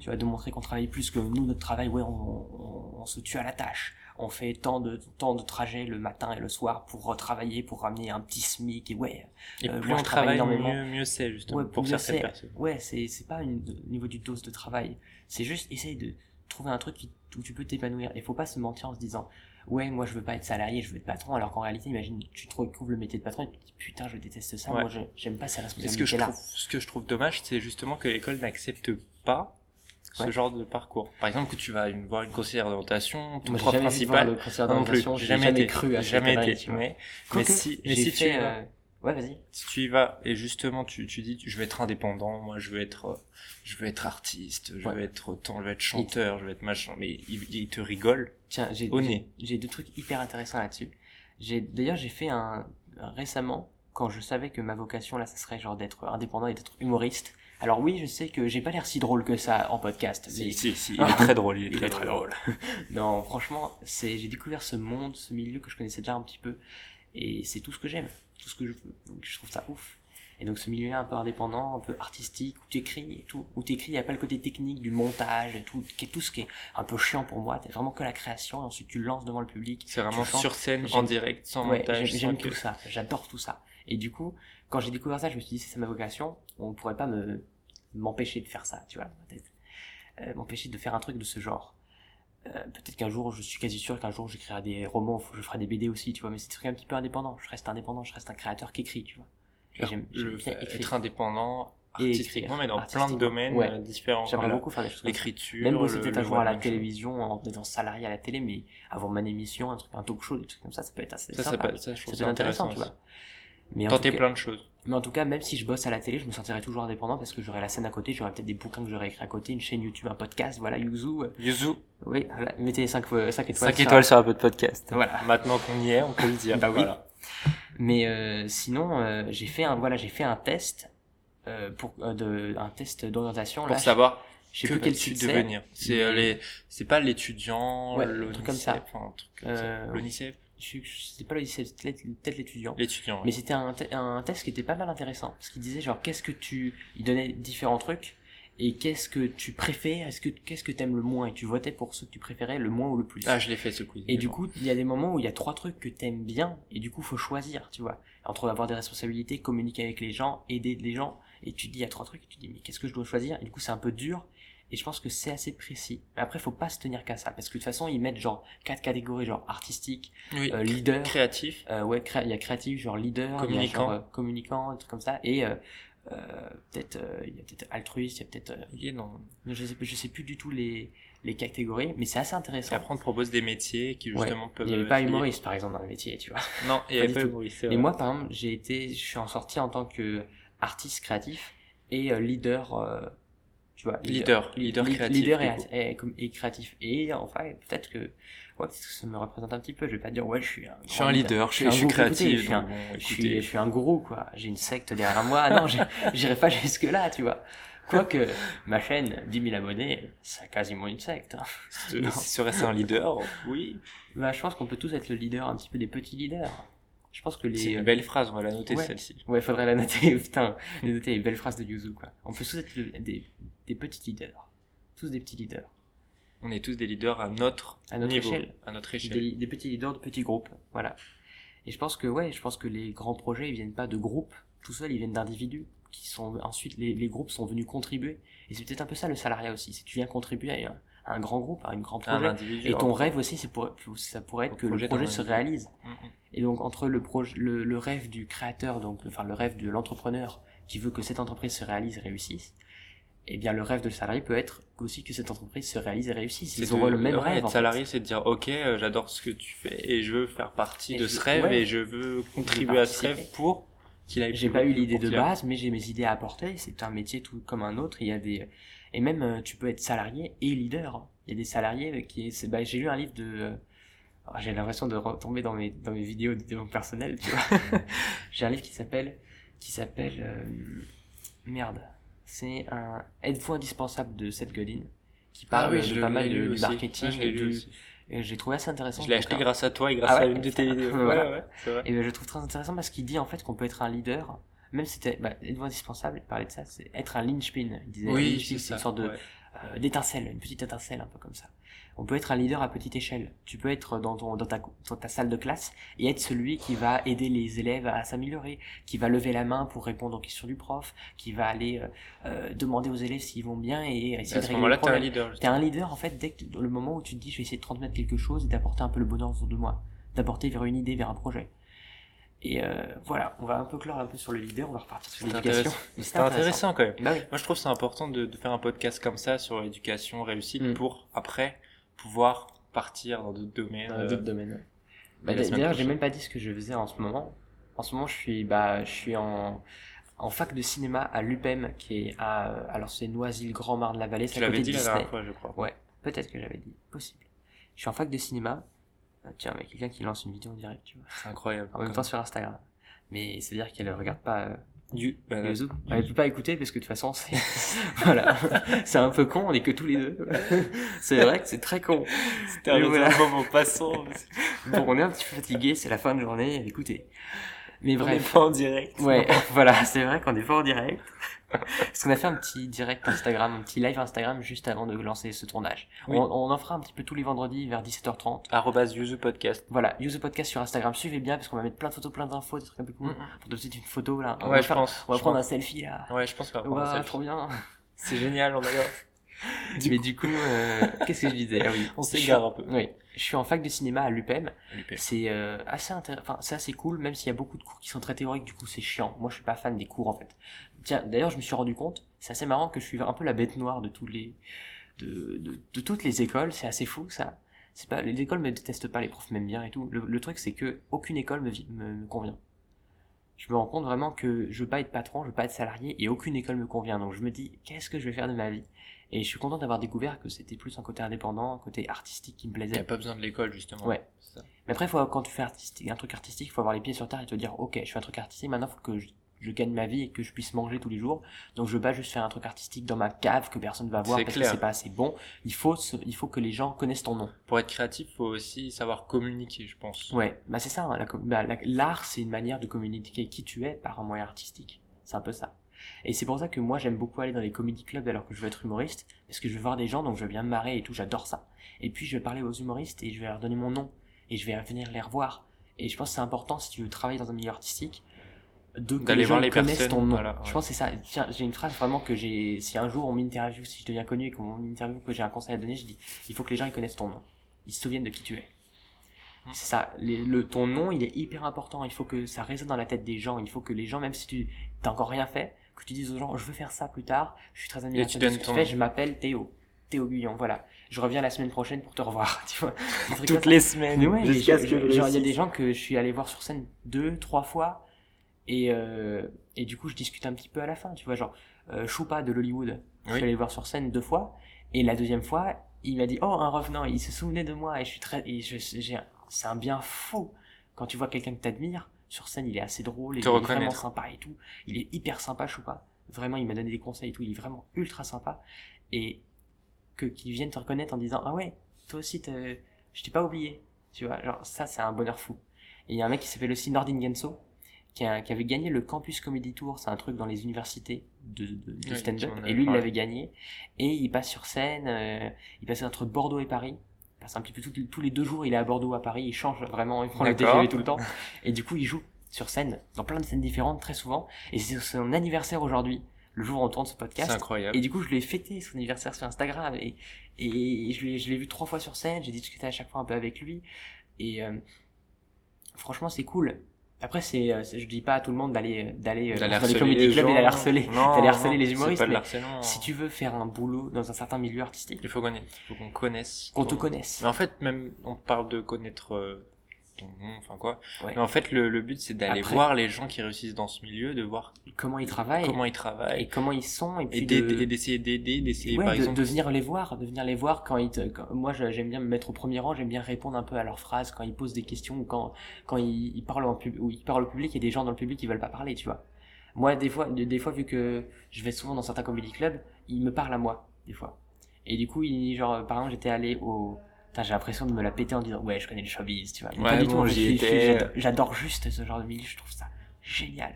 Tu vois, de montrer qu'on travaille plus que nous, notre travail, ouais, on, on, on se tue à la tâche. On fait tant de, tant de trajets le matin et le soir pour retravailler, pour ramener un petit SMIC, et ouais, Et plus moi, on travaille énormément. mieux, mieux c'est, justement, Ouais, pour mieux certaines c'est. personnes. ouais, c'est, c'est pas au niveau du dose de travail. C'est juste essayer de trouver un truc qui, où tu peux t'épanouir. Et faut pas se mentir en se disant, ouais, moi je veux pas être salarié, je veux être patron, alors qu'en réalité, imagine, tu te retrouves le métier de patron et tu te dis, putain, je déteste ça, Ouais. moi je, j'aime pas ces Et ce que je trouve, ce que je trouve dommage, c'est justement que l'école n'accepte pas ce Ouais. genre de parcours. Par exemple, que tu vas une- voir une conseillère d'orientation, ton prof principal, non plus, d'orientation, j'ai jamais jamais été, cru à jamais été. Mais, mais si, mais j'ai si fait, tu, euh, Ouais, vas-y. Si tu y vas et justement tu, tu dis je veux être indépendant, moi je veux être je veux être artiste, je Ouais. veux être autant, je veux être chanteur, je veux être machin, mais il, il te rigole. Tiens, j'ai j'ai- deux trucs hyper intéressants là-dessus. J'ai d'ailleurs j'ai fait un récemment quand je savais que ma vocation là, ça serait genre d'être indépendant et d'être humoriste. Alors oui, je sais que j'ai pas l'air si drôle que ça en podcast. mais- Si, si, si, il est très drôle, il est Il très, est très drôle. Non, franchement, c'est j'ai découvert ce monde, ce milieu que je connaissais déjà un petit peu, et c'est tout ce que j'aime, tout ce que je veux. Donc je trouve ça ouf. Et donc ce milieu un peu indépendant, un peu artistique, où tu écris et tout, où tu écris, il n'y a pas le côté technique du montage et tout, qui est tout ce qui est un peu chiant pour moi. T'es vraiment que la création, et ensuite tu le lances devant le public. C'est vraiment sur scène, en direct, sans Ouais, montage, j'aime que- tout ça, j'adore tout ça. Et du coup, quand j'ai découvert ça, je me suis dit c'est ça ma vocation, on pourrait pas me m'empêcher de faire ça, tu vois, dans ma tête. Euh, m'empêcher de faire un truc de ce genre. Euh, Peut-être qu'un jour, je suis quasi sûr qu'un jour j'écrirai des romans, je ferai des BD aussi, tu vois, mais c'est des trucs un petit peu indépendant. Je reste indépendant, je reste un créateur qui écrit, tu vois. Et j'aime j'aime le bien fait- écrire. être indépendant Et artistiquement, mais dans plein de domaines Ouais. euh, différents. J'aimerais Voilà. beaucoup faire des choses comme ça. L'écriture. Même peut-être le un jour à la télévision, en étant salarié à la télé, mais avoir mon émission, un truc, un talk show, des trucs comme ça, ça peut être assez Ça, ça, peut- ça, je Ça ça peut être intéressant, intéressant. tu vois. Mais en Tenter tout cas- plein de choses. Mais en tout cas, même si je bosse à la télé, je me sentirais toujours indépendant parce que j'aurais la scène à côté, j'aurais peut-être des bouquins que j'aurais écrits à côté, une chaîne YouTube, un podcast, voilà, Yuzu. euh, Yuzu, Oui, voilà, mettez 5, étoiles. 5 sur- étoiles sur un peu de podcast. Voilà. Maintenant qu'on y est, on peut le dire. Bah oui. Voilà. Mais euh, sinon, euh, j'ai fait un, voilà, j'ai fait un test, euh, pour, euh, de, un test d'orientation. Pour là, savoir je sais que plus quel site c'est. devenir. C'est euh, mais- les, c'est pas l'étudiant, Ouais, l'ONICEF, truc comme ça. enfin, un truc comme ça. C'est pas le lycée, c'était peut-être l'étudiant. l'étudiant. Mais ouais. c'était un, un test qui était pas mal intéressant. Parce qu'il disait genre, qu'est-ce que tu. Il donnait différents trucs. Et qu'est-ce que tu préfères Est-ce que Qu'est-ce que t'aimes le moins? Et tu votais pour ceux que tu préférais le moins ou le plus. Ah, je l'ai fait ce quiz. Et du coup, il y a des moments où il y a trois trucs que t'aimes bien, et du coup, faut choisir, tu vois. Entre avoir des responsabilités, communiquer avec les gens, aider les gens, et tu te dis, il y a trois trucs, et tu te dis, mais qu'est-ce que je dois choisir? Et du coup, c'est un peu dur, et je pense que c'est assez précis. Mais après, faut pas se tenir qu'à ça, parce que de toute façon, ils mettent genre quatre catégories, genre artistique, oui. euh, leader, créatif. euh, ouais, cré- il y a créatif, genre leader, Communicant. genre, euh, communicant, des trucs comme ça, et euh, euh, peut-être, euh, il y a peut-être altruiste, il y a peut-être, euh, Il est dans... je sais, je sais plus du tout les, les catégories, mais c'est assez Et intéressant. après, on te propose des métiers qui Ouais. justement peuvent. Il n'y avait pas humoriste, par exemple, dans le métier, tu vois. Non, il n'y avait pas humoriste. Mais moi, par exemple, j'ai été, je suis en sortie en tant que artiste créatif et euh, leader, euh, tu vois. Leader, leader créatif, Leader et, créatif. Et enfin, peut-être que, ouais, peut-être que ça me représente un petit peu. Je vais pas dire, ouais, je suis un, Je suis un leader, je suis, je créatif. je suis un- Je suis, écoutez, je suis un gourou, quoi. J'ai une secte derrière moi. Non, j'ai- j'irai pas jusque là, tu vois. Quoique, ma chaîne, 10 000 abonnés, c'est quasiment une secte. hein. ce- Non. Serait-ce un leader? Oui. Bah, je pense qu'on peut tous être le leader, un petit peu des petits leaders. Je pense que les. C'est une belle phrase, on va la noter Ouais. celle-ci. Ouais, faudrait la noter, putain, la noter les belles phrases de Yuzu, quoi. On peut tous être des, des petits leaders. Tous des petits leaders. On est tous des leaders à notre, À notre niveau, échelle. à notre échelle. Des, des petits leaders de petits groupes, voilà. Et je pense que, ouais, je pense que les grands projets, ils viennent pas de groupes tout seuls, ils viennent d'individus qui sont, ensuite, les, les groupes sont venus contribuer. Et c'est peut-être un peu ça le salariat aussi, c'est que tu viens contribuer à à un grand groupe, à un grand projet. Et ton rêve aussi, c'est pour, ça pourrait être que le projet se réalise. Mm, mm. Et donc entre le, projet, le, le rêve du créateur, donc enfin le rêve de l'entrepreneur qui veut que cette entreprise se réalise et réussisse, eh bien le rêve de salarié peut être aussi que cette entreprise se réalise et réussisse. C'est Ils auront le même ouais, rêve. Être salarié, c'est de dire, ok, euh, j'adore ce que tu fais et je veux faire partie Et de je- ce rêve ouais. et je veux contribuer à ce rêve pour qu'il aille. J'ai pas eu l'idée de base, mais j'ai mes idées à apporter. C'est un métier tout comme un autre. Il y a des et même euh, tu peux être salarié et leader. Il y a des salariés qui c'est bah, j'ai lu un livre de euh, oh, j'ai l'impression de retomber dans mes dans mes vidéos de développement personnel, tu vois. j'ai un livre qui s'appelle qui s'appelle euh, merde. C'est un Êtes-vous indispensable de Seth Godin qui parle Ah oui, de pas mal de, du marketing Ah, et du- j'ai trouvé assez intéressant. Je l'ai acheté grâce à toi et grâce Ah à une de tes vidéos. Voilà. Ouais, ouais. Et ben, je trouve très intéressant parce qu'il dit en fait qu'on peut être un leader, même si c'était bah, indispensable, il parlait de ça, c'est être un linchpin. Il disait Oui, c'est une sorte de ouais. euh, d'étincelle, une petite étincelle un peu comme ça. On peut être un leader à petite échelle. Tu peux être dans, ton, dans, ta, dans ta salle de classe et être celui qui va aider les élèves à s'améliorer, qui va lever la main pour répondre aux questions du prof, qui va aller euh, euh, demander aux élèves s'ils vont bien et essayer À de ce régler moment-là, le t'es un problème. leader. T'es un leader en fait dès que dans le moment où tu te dis je vais essayer de transmettre quelque chose et d'apporter un peu le bonheur autour de moi, d'apporter vers une idée, vers un projet. Et euh, voilà, on va un peu clore un peu sur le leader, on va repartir sur l'éducation. intéressant. C'était intéressant quand même. Bah oui. Moi, je trouve c'est important de, de faire un podcast comme ça sur l'éducation réussite Mm. pour après pouvoir partir dans d'autres domaines. Dans euh, d'autres domaines. ouais. la Bah, D'ailleurs, j'ai même pas dit ce que je faisais en ce moment. En ce moment, je suis, bah, je suis en, en fac de cinéma à l'UPEM, qui est à, euh, alors c'est Noisy-le-Grand-Marne-la-Vallée, Tu c'est à côté l'avais dit la Disney. dernière fois, je crois. Ouais, peut-être que j'avais dit, possible. Je suis en fac de cinéma. Euh, Tiens, mais quelqu'un qui lance une vidéo en direct, tu vois. C'est incroyable. En même temps sur Instagram. Mais c'est-à-dire qu'elle regarde pas euh, Du, bah, YouTube. Elle peut pas écouter parce que de toute façon, c'est, voilà. C'est un peu con, on est que tous les deux. c'est vrai que c'est très con. C'était un voilà. moment passant. Bon, on est un petit peu fatigué, c'est la fin de journée, écoutez. Mais On est bref. pas en direct. Ouais, voilà, c'est vrai qu'on est pas en direct. Parce qu'on a fait un petit direct Instagram, un petit live Instagram juste avant de lancer ce tournage. Oui. On, on en fera un petit peu tous les vendredis vers 17h30. Arrobas Yuzu Podcast. Voilà, use the podcast sur Instagram, suivez bien parce qu'on va mettre plein de photos, plein d'infos, des trucs un peu cool. Pour donner une photo là. on Ouais, va, je faire- pense. on va je prendre un selfie là. Ouais, je pense qu'on va prendre un Ouah, selfie. trop bien. C'est génial, on adore. Mais du coup, euh, qu'est-ce que je disais? Ah oui, On s'égare un peu. Oui, je suis en fac de cinéma à l'UPEM. L'UP. C'est euh, assez intér- enfin c'est assez cool, même s'il y a beaucoup de cours qui sont très théoriques, du coup c'est chiant. Moi je suis pas fan des cours en fait. Tiens, d'ailleurs je me suis rendu compte, c'est assez marrant que je suis un peu la bête noire de tous les, de, de, de toutes les écoles. C'est assez fou ça. C'est pas les écoles me détestent pas, les profs m'aiment bien et tout. Le, le truc c'est que aucune école me, me, me convient. Je me rends compte vraiment que je veux pas être patron, je veux pas être salarié et aucune école me convient. Donc je me dis qu'est-ce que je vais faire de ma vie? Et je suis content d'avoir découvert que c'était plus un côté indépendant, un côté artistique qui me plaisait. T'as pas besoin de l'école, justement. Ouais. Ça. Mais après, faut, quand tu fais artistique, un truc artistique, il faut avoir les pieds sur terre et te dire, ok, je fais un truc artistique, maintenant, faut que je, je gagne ma vie et que je puisse manger tous les jours. Donc, je veux pas juste faire un truc artistique dans ma cave que personne va voir parce clair. que c'est pas assez bon. Il faut, il faut que les gens connaissent ton nom. Pour être créatif, faut aussi savoir communiquer, je pense. Ouais, bah c'est ça. hein, la bah, la- L'art, c'est une manière de communiquer qui tu es par un moyen artistique. C'est un peu ça. Et c'est pour ça que moi, j'aime beaucoup aller dans les comedy clubs alors que je veux être humoriste, parce que je veux voir des gens, donc je veux bien me marrer et tout, j'adore ça. Et puis, je vais parler aux humoristes et je vais leur donner mon nom, et je vais venir les revoir. Et je pense que c'est important, si tu veux travailler dans un milieu artistique, de que D'aller les gens voir les connaissent personnes, ton nom. voilà, Je pense que c'est ça. Tiens, j'ai une phrase vraiment que j'ai, si un jour on m'interviewe, si je deviens connu et qu'on m'interviewe, que j'ai un conseil à donner, je dis, il faut que les gens ils connaissent ton nom. Ils se souviennent de qui tu es. Mm. C'est ça. Les- le, ton nom, il est hyper important. Il faut que ça résonne dans la tête des gens. Il faut que les gens, même si tu t'as encore rien fait, que tu dises aux gens, je veux faire ça plus tard. Je suis très admiratif de donnes ce que tu ton fais. nom. Je m'appelle Théo. Théo Guyon. Voilà. Je reviens la semaine prochaine pour te revoir. Tu vois. Toutes les semaines. Ouais, genre, il y a des gens que je suis allé voir sur scène deux, trois fois, et euh, et du coup je discute un petit peu à la fin, tu vois, genre euh, Choupa de l'Hollywood, je suis allé le voir sur scène deux fois, et la deuxième fois il m'a dit oh un revenant, il se souvenait de moi, et je suis très, et je, j'ai, c'est un bien fou. Quand tu vois quelqu'un que t'admires sur scène, il est assez drôle, et il est vraiment sympa et tout, il est hyper sympa Choupa, vraiment il m'a donné des conseils et tout, il est vraiment ultra sympa, et que qu'ils viennent te reconnaître en disant ah ouais toi aussi je t'ai pas oublié tu vois genre ça c'est un bonheur fou. Et il y a un mec qui s'appelle aussi Nordin Genso qui, a- qui avait gagné le Campus Comedy Tour c'est un truc dans les universités de, de, stand-up et lui il l'avait gagné. Et il passe sur scène euh, il passe entre Bordeaux et Paris. Il passe un petit peu tout- tous les deux jours il est à Bordeaux à Paris il change vraiment il prend le. TGV tout le temps. Et du coup il joue sur scène dans plein de scènes différentes très souvent. Et c'est son anniversaire aujourd'hui le jour où on tourne ce podcast. C'est incroyable. et du coup, je l'ai fêté son anniversaire sur Instagram et, et je l'ai, je l'ai vu trois fois sur scène, j'ai discuté à chaque fois un peu avec lui. Et euh, franchement, c'est cool. Après, c'est, euh, c'est- je dis pas à tout le monde d'aller, d'aller, dans les comedy clubs et d'aller harceler, d'aller harceler non, les humoristes, pas mais si tu veux faire un boulot dans un certain milieu artistique, Il faut connaître, il faut qu'on connaisse. qu'on te connaisse. Mais en fait, même, on parle de connaître euh, enfin quoi. Ouais. Mais en fait, le, le but, c'est d'aller Après- voir les gens qui réussissent dans ce milieu, de voir Comment ils travaillent comment ils travaillent. et comment ils sont et puis Et de- et d'essayer d'aider, d'essayer, Ouais, par de, exemple. de venir les voir, de venir les voir quand ils te, quand- moi j'aime bien me mettre au premier rang, j'aime bien répondre un peu à leurs phrases quand ils posent des questions ou quand quand ils, ils parlent en pub ou ils parlent au public, il y a des gens dans le public qui veulent pas parler, tu vois. Moi des fois des, fois vu que je vais souvent dans certains comedy clubs, ils me parlent à moi des fois. Et du coup, ils, genre par exemple, j'étais allé au j'ai l'impression de me la péter en disant ouais, je connais le showbiz, tu vois. Ouais, pas du bon, tout, j'adore- juste ce genre de milieu, je trouve ça génial.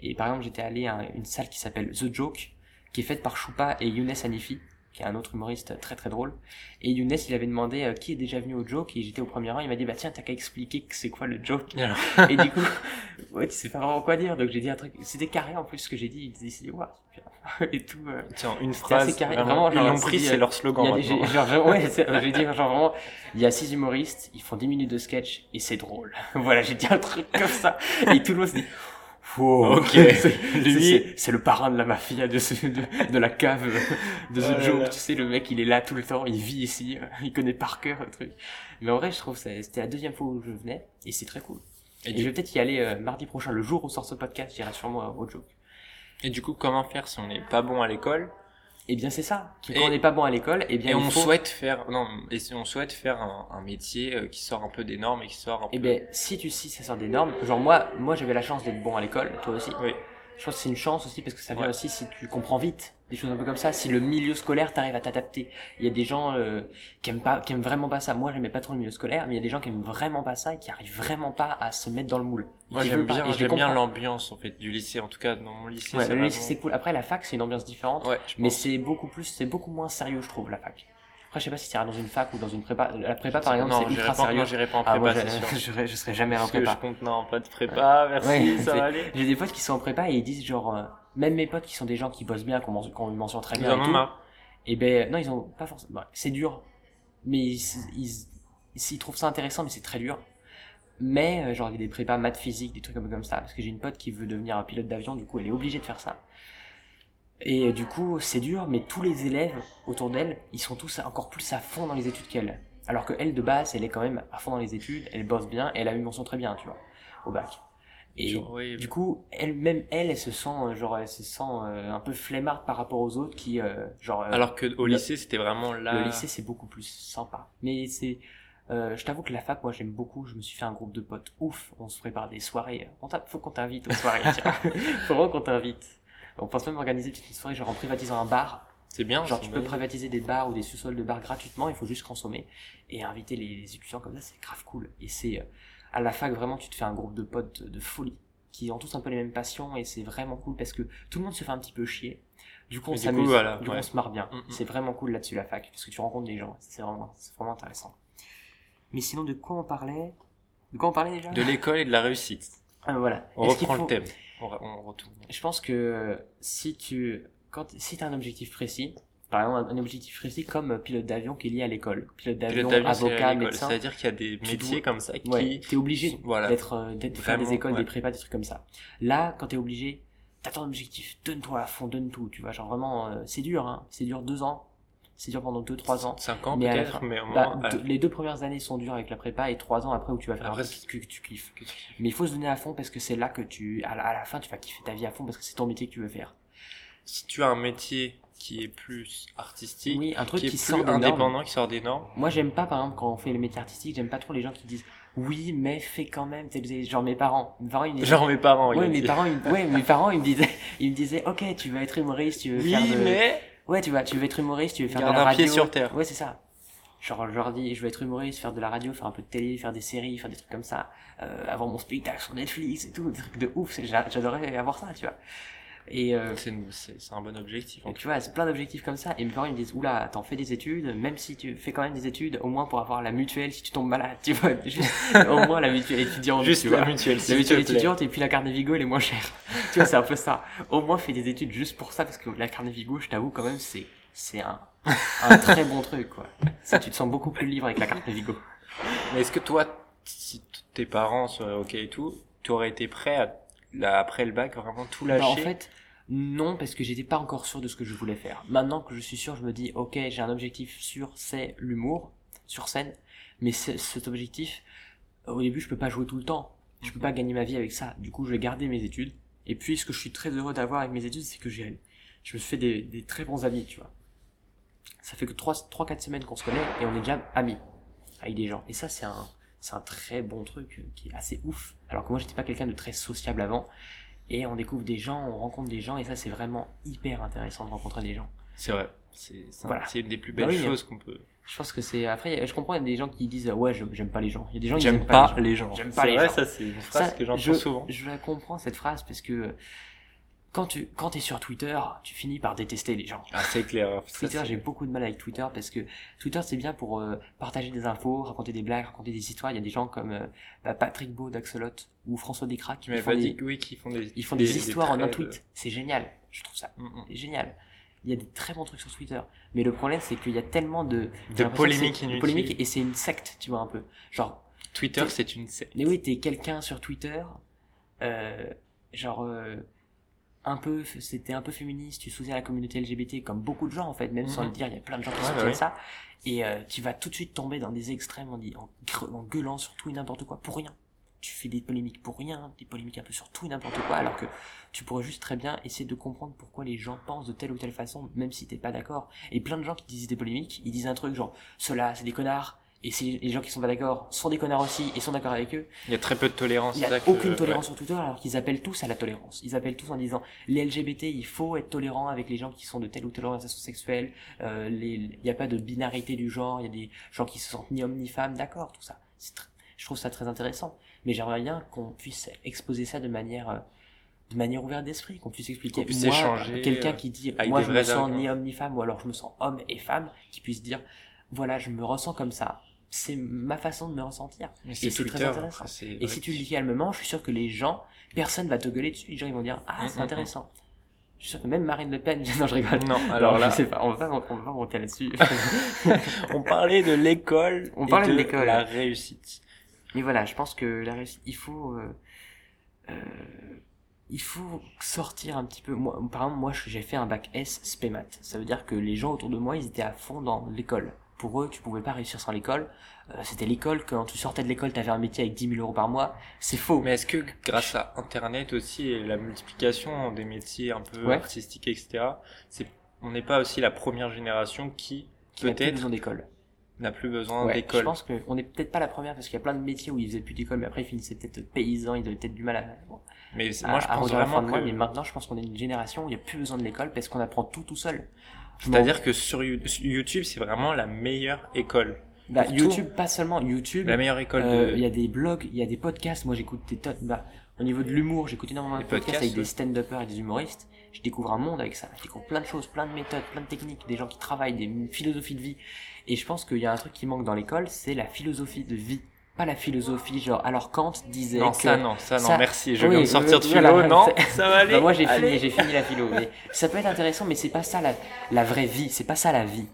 Et par exemple, j'étais allé à une salle qui s'appelle The Joke, qui est faite par Choupa et Younes Hanifi, qui est un autre humoriste très très drôle. Et Younes, il avait demandé euh, qui est déjà venu au Joke, et j'étais au premier rang, il m'a dit bah tiens, t'as qu'à expliquer que c'est quoi le Joke. Et alors et du coup, ouais, tu sais pas vraiment quoi dire, donc j'ai dit un truc, c'était carré en plus ce que j'ai dit, il disait ouais, et tout. euh. Tiens, une phrase. carré, Vraiment, ils l'ont pris, c'est euh, leur slogan y a genre, ouais, je vais dire, genre vraiment, il y a six humoristes, ils font 10 minutes de sketch et c'est drôle. voilà, j'ai dit un truc comme ça. Et tout le monde se dit, wow, Ok. c'est- Lui- c'est- c'est le parrain de la mafia de, ce, de, de la cave de Oh The Joke. là. Tu sais, le mec, il est là tout le temps, il vit ici, il connaît par cœur le truc. Mais en vrai, je trouve que c'est- c'était la deuxième fois où je venais et c'est très cool. Et, je vais peut-être y aller euh, mardi prochain, le jour où sort ce podcast, j'irai sûrement au joke. Et du coup, comment faire si on n'est pas bon à l'école Eh bien, c'est ça. Quand Et- on n'est pas bon à l'école, eh bien, et on faut... souhaite faire non et si on souhaite faire un, un métier euh, qui sort un peu des normes et qui sort un Eh peu bien, si tu si ça sort des normes, genre moi, moi j'avais la chance d'être bon à l'école, toi aussi. oui Je pense que c'est une chance aussi parce que ça vient Ouais. aussi si tu comprends vite des choses un peu comme ça, si le milieu scolaire t'arrive à t'adapter. Il y a des gens euh, qui aiment pas, qui aiment vraiment pas ça. Moi, j'aimais pas trop le milieu scolaire, mais il y a des gens qui aiment vraiment pas ça et qui arrivent vraiment pas à se mettre dans le moule. moi j'aime bien j'aime bien l'ambiance en fait du lycée en tout cas dans mon lycée Ouais, le lycée c'est cool. Après la fac c'est une ambiance différente, ouais mais c'est beaucoup plus, c'est beaucoup moins sérieux je trouve la fac. Après je sais pas si tu iras dans une fac ou dans une prépa. La prépa par exemple c'est ultra pas sérieux. non, j'irai pas en Ah, moi, prépa je, je, je serais jamais en parce que prépa. je compte non pas de prépa merci Ouais, ça va aller J'ai des potes qui sont en prépa et ils disent genre, euh, même mes potes qui sont des gens qui bossent bien, qui ont, une mention très ils bien en et ont marre et ben non ils ont pas forcément, bah, c'est dur, mais ils, ils, ils trouvent ça intéressant mais c'est très dur. Mais euh, genre il y a des prépas maths physique, des trucs un peu comme ça, parce que j'ai une pote qui veut devenir un pilote d'avion, du coup elle est obligée de faire ça. Et euh, du coup c'est dur, mais tous les élèves autour d'elle, ils sont tous encore plus à fond dans les études qu'elle. Alors que elle de base, elle est quand même à fond dans les études, elle bosse bien, et elle a une mention très bien, tu vois, au bac. Et Genre, oui, du coup, elle même elle, elle se sent euh, genre elle se sent euh, un peu flemmarde par rapport aux autres qui euh, genre euh, alors que au lycée c'était vraiment là. le lycée c'est beaucoup plus sympa. Mais c'est euh, je t'avoue que la fac moi j'aime beaucoup, je me suis fait un groupe de potes ouf, on se prépare des soirées, on faut qu'on t'invite aux soirées, tiens. faut vraiment qu'on t'invite. On pense même organiser une petite soirée genre en privatisant un bar, c'est bien genre tu peux privatiser des bars ou des sous-sols de bars gratuitement, il faut juste consommer et inviter les, les étudiants comme ça, c'est grave cool. Et c'est euh, à la fac vraiment tu te fais un groupe de potes de folie qui ont tous un peu les mêmes passions et c'est vraiment cool parce que tout le monde se fait un petit peu chier. Du coup, on s'amuse, voilà, du coup, ouais. on se marre bien. Mm, mm. C'est vraiment cool là-dessus la fac parce que tu rencontres des gens, c'est vraiment, c'est vraiment intéressant. Mais sinon, de quoi on parlait? De quoi on parlait déjà? De l'école et de la réussite Ah, voilà. on reprend faut- le thème on, re- on retourne Je pense que si tu, quand, si t'as un objectif précis, par exemple un objectif précis comme pilote d'avion qui est lié à l'école, pilote d'avion, Pilote d'avion, c'est à avocat, médecin, c'est-à-dire qu'il y a des métiers dois- comme ça qui Ouais, t'es obligé voilà d'être, euh, d'être, faire des écoles, ouais. des prépas, des trucs comme ça. Là, quand t'es obligé, t'as ton objectif, donne-toi à fond, donne tout, tu vois, genre vraiment, euh, c'est dur, hein, c'est dur deux ans, c'est dur pendant deux, trois ans. 5 ans peut-être mais au Bah, moins les deux premières années sont dures avec la prépa et trois ans après où tu vas faire Après, un truc que, que tu kiffes. Mais il faut se donner à fond parce que c'est là que tu, à la, à la fin, tu vas kiffer ta vie à fond parce que c'est ton métier que tu veux faire. si tu as un métier qui est plus artistique Oui, un truc qui est qui plus sort normes. indépendant qui sort des normes Moi, j'aime pas, par exemple, quand on fait le métier artistique, j'aime pas trop les gens qui disent oui, mais fais quand même. Genre mes parents, mes parents ils me disaient, genre mes parents ouais, mes parents, ils, ouais, mes parents, ils me disaient, ils me disaient, ok, tu veux être humoriste, tu veux faire oui de, mais ouais, tu vas, tu veux être humoriste, tu veux faire Garde de la un radio. pied sur terre. Ouais, c'est ça. Genre, je leur dis, je veux être humoriste, faire de la radio, faire un peu de télé, faire des séries, faire des trucs comme ça, euh, avoir mon spectacle sur Netflix et tout, des trucs de ouf. c'est- j'a- J'adorerais avoir ça, tu vois. Et, euh, c'est un bon objectif en tu vois, c'est plein d'objectifs comme ça. Et mes parents ils me disent, oula, t'en fais des études, même si tu fais quand même des études, au moins pour avoir la mutuelle si tu tombes malade, tu vois. Juste, au moins la mutuelle étudiante. juste tu la vois. mutuelle La mutuelle te plaît. étudiante et puis la Carnevigo elle est moins chère. tu vois, c'est un peu ça. Au moins fais des études juste pour ça parce que la Carnevigo, je t'avoue quand même, c'est, c'est un, un très bon truc, quoi. Ça, tu te sens beaucoup plus libre avec la Carnevigo. mais est-ce que toi si tes parents seraient ok et tout tu aurais été prêt à là, après le bac vraiment tout lâcher Bah, en fait, non, parce que j'étais pas encore sûr de ce que je voulais faire. Maintenant que je suis sûr, je me dis, ok, j'ai un objectif sûr, c'est l'humour, sur scène, mais cet objectif, au début, je peux pas jouer tout le temps. Je peux pas gagner ma vie avec ça. Du coup, je vais garder mes études. Et puis, ce que je suis très heureux d'avoir avec mes études, c'est que j'ai, je me suis fait des, des très bons amis, tu vois. Ça fait que 3-4 semaines qu'on se connaît et on est déjà amis avec des gens. Et ça, c'est un, c'est un très bon truc euh, qui est assez ouf. Alors que moi, j'étais pas quelqu'un de très sociable avant. Et on découvre des gens, on rencontre des gens, et ça, c'est vraiment hyper intéressant de rencontrer des gens. c'est vrai c'est Voilà. c'est une des plus Bah belles oui, choses qu'on peut Je pense que c'est. Après, je comprends, il y a des gens qui disent Ouais, je- j'aime pas les gens. Il y a des gens qui j'aime pas les gens J'aime pas C'est les vrai, gens. ça c'est une phrase Ça, que j'entends je, souvent Je la comprends cette phrase parce que quand tu quand t'es sur Twitter, tu finis par détester les gens. ah c'est clair Ça, Twitter, j'ai beaucoup de mal avec Twitter parce que Twitter c'est bien pour euh, partager des infos, raconter des blagues, raconter des histoires. Il y a des gens comme euh, bah, Patrick Beau d'Axolot ou François Descraques qui font des, oui qu'ils font des ils font des, histoires en un tweet. C'est génial. Je trouve ça Mm, mm. génial. Il y a des très bons trucs sur Twitter. Mais le problème, c'est qu'il y a tellement de, de polémiques inutiles polémiques et c'est une secte, tu vois, un peu. Genre, Twitter c'est une secte mais oui, t'es quelqu'un sur Twitter, euh, genre, un peu, c'était un peu féministe, tu soutiens la communauté LGBT comme beaucoup de gens, en fait, même sans Mhm. le dire, il y a plein de gens qui Ouais, bah soutiennent oui. ça. Et euh, tu vas tout de suite tomber dans des extrêmes en, en, en gueulant sur tout et n'importe quoi, pour rien. tu fais des polémiques pour rien, des polémiques un peu sur tout et n'importe quoi, alors que tu pourrais juste très bien essayer de comprendre pourquoi les gens pensent de telle ou telle façon, même si t'es pas d'accord. Et plein de gens qui disent des polémiques, ils disent un truc genre, ceux-là, c'est des connards, et si les gens qui sont pas d'accord sont des connards aussi et sont d'accord avec eux, Il y a très peu de tolérance. il n'y a que- aucune ouais. tolérance sur Twitter alors qu'ils appellent tous à la tolérance. Ils appellent tous en disant les LGBT, il faut être tolérant avec les gens qui sont de telle ou telle orientation sexuelle. Euh, les- il n'y a pas de binarité du genre. Il y a des gens qui se sentent ni homme ni femme. D'accord, tout ça. Tr- Je trouve ça très intéressant. Mais j'aimerais bien qu'on puisse exposer ça de manière euh, de manière ouverte d'esprit, qu'on puisse expliquer. Qu'on puisse moi, quelqu'un euh, qui dit moi je me sens ni homme ni femme ou alors je me sens homme et femme, qui puisse dire voilà je me ressens comme ça. C'est ma façon de me ressentir. Mais Et c'est c'est très intéressant. c'est Et si tu le dis calmement, je suis sûr que les gens, personne va te gueuler dessus. Les gens, ils vont dire, ah, Mm, c'est mm, intéressant. Je suis sûr que même Marine Le Pen, non, je rigole. Non, alors Non, là, je sais pas, on va pas, on va pas monter là-dessus. on parlait de l'école. On parlait de l'école. La réussite. Mais voilà, je pense que la réussite, il faut, euh, euh, il faut sortir un petit peu. Moi, par exemple, moi, j'ai fait un bac S spémat. Ça veut dire que les gens autour de moi, ils étaient à fond dans l'école. Pour eux, tu pouvais pas réussir sans l'école. Euh, C'était l'école, quand tu sortais de l'école, t'avais un métier avec 10 000 euros par mois. C'est faux. Mais est-ce que grâce à Internet aussi et la multiplication des métiers un peu Ouais. artistiques, etc., c'est, on n'est pas aussi la première génération qui, Qui n'a plus peut-être, besoin d'école. n'a plus besoin Ouais, Je d'école pense qu'on est peut-être pas la première parce qu'il y a plein de métiers où ils faisaient plus d'école, mais après ils finissaient peut-être paysans, ils avaient peut-être du mal à, bon, Mais à- moi, je pense vraiment Mais maintenant, je pense qu'on est une génération où il n'y a plus besoin de l'école parce qu'on apprend tout tout seul. C'est-à-dire que sur You- sur YouTube, c'est vraiment la meilleure école. bah, YouTube, pas seulement YouTube. La meilleure école euh, Il y a des blogs, il y a des podcasts. Moi, j'écoute des tonnes. Bah, au niveau de l'humour, j'écoute énormément de podcasts, podcasts, avec des stand-uppers et des humoristes. Je découvre un monde avec ça. Je découvre plein de choses, plein de méthodes, plein de techniques, des gens qui travaillent, des philosophies de vie. Et je pense qu'il y a un truc qui manque dans l'école, c'est la philosophie de vie. Pas la philosophie, genre, alors Kant disait non, que... ça, non, ça, non, ça- merci, je Oui, viens de sortir de voilà, philo, non, c'est- ça va aller. Bah, moi j'ai fini, j'ai fini la philo. Mais ça peut être intéressant, mais c'est pas ça la, la vraie vie. C'est pas ça la vie.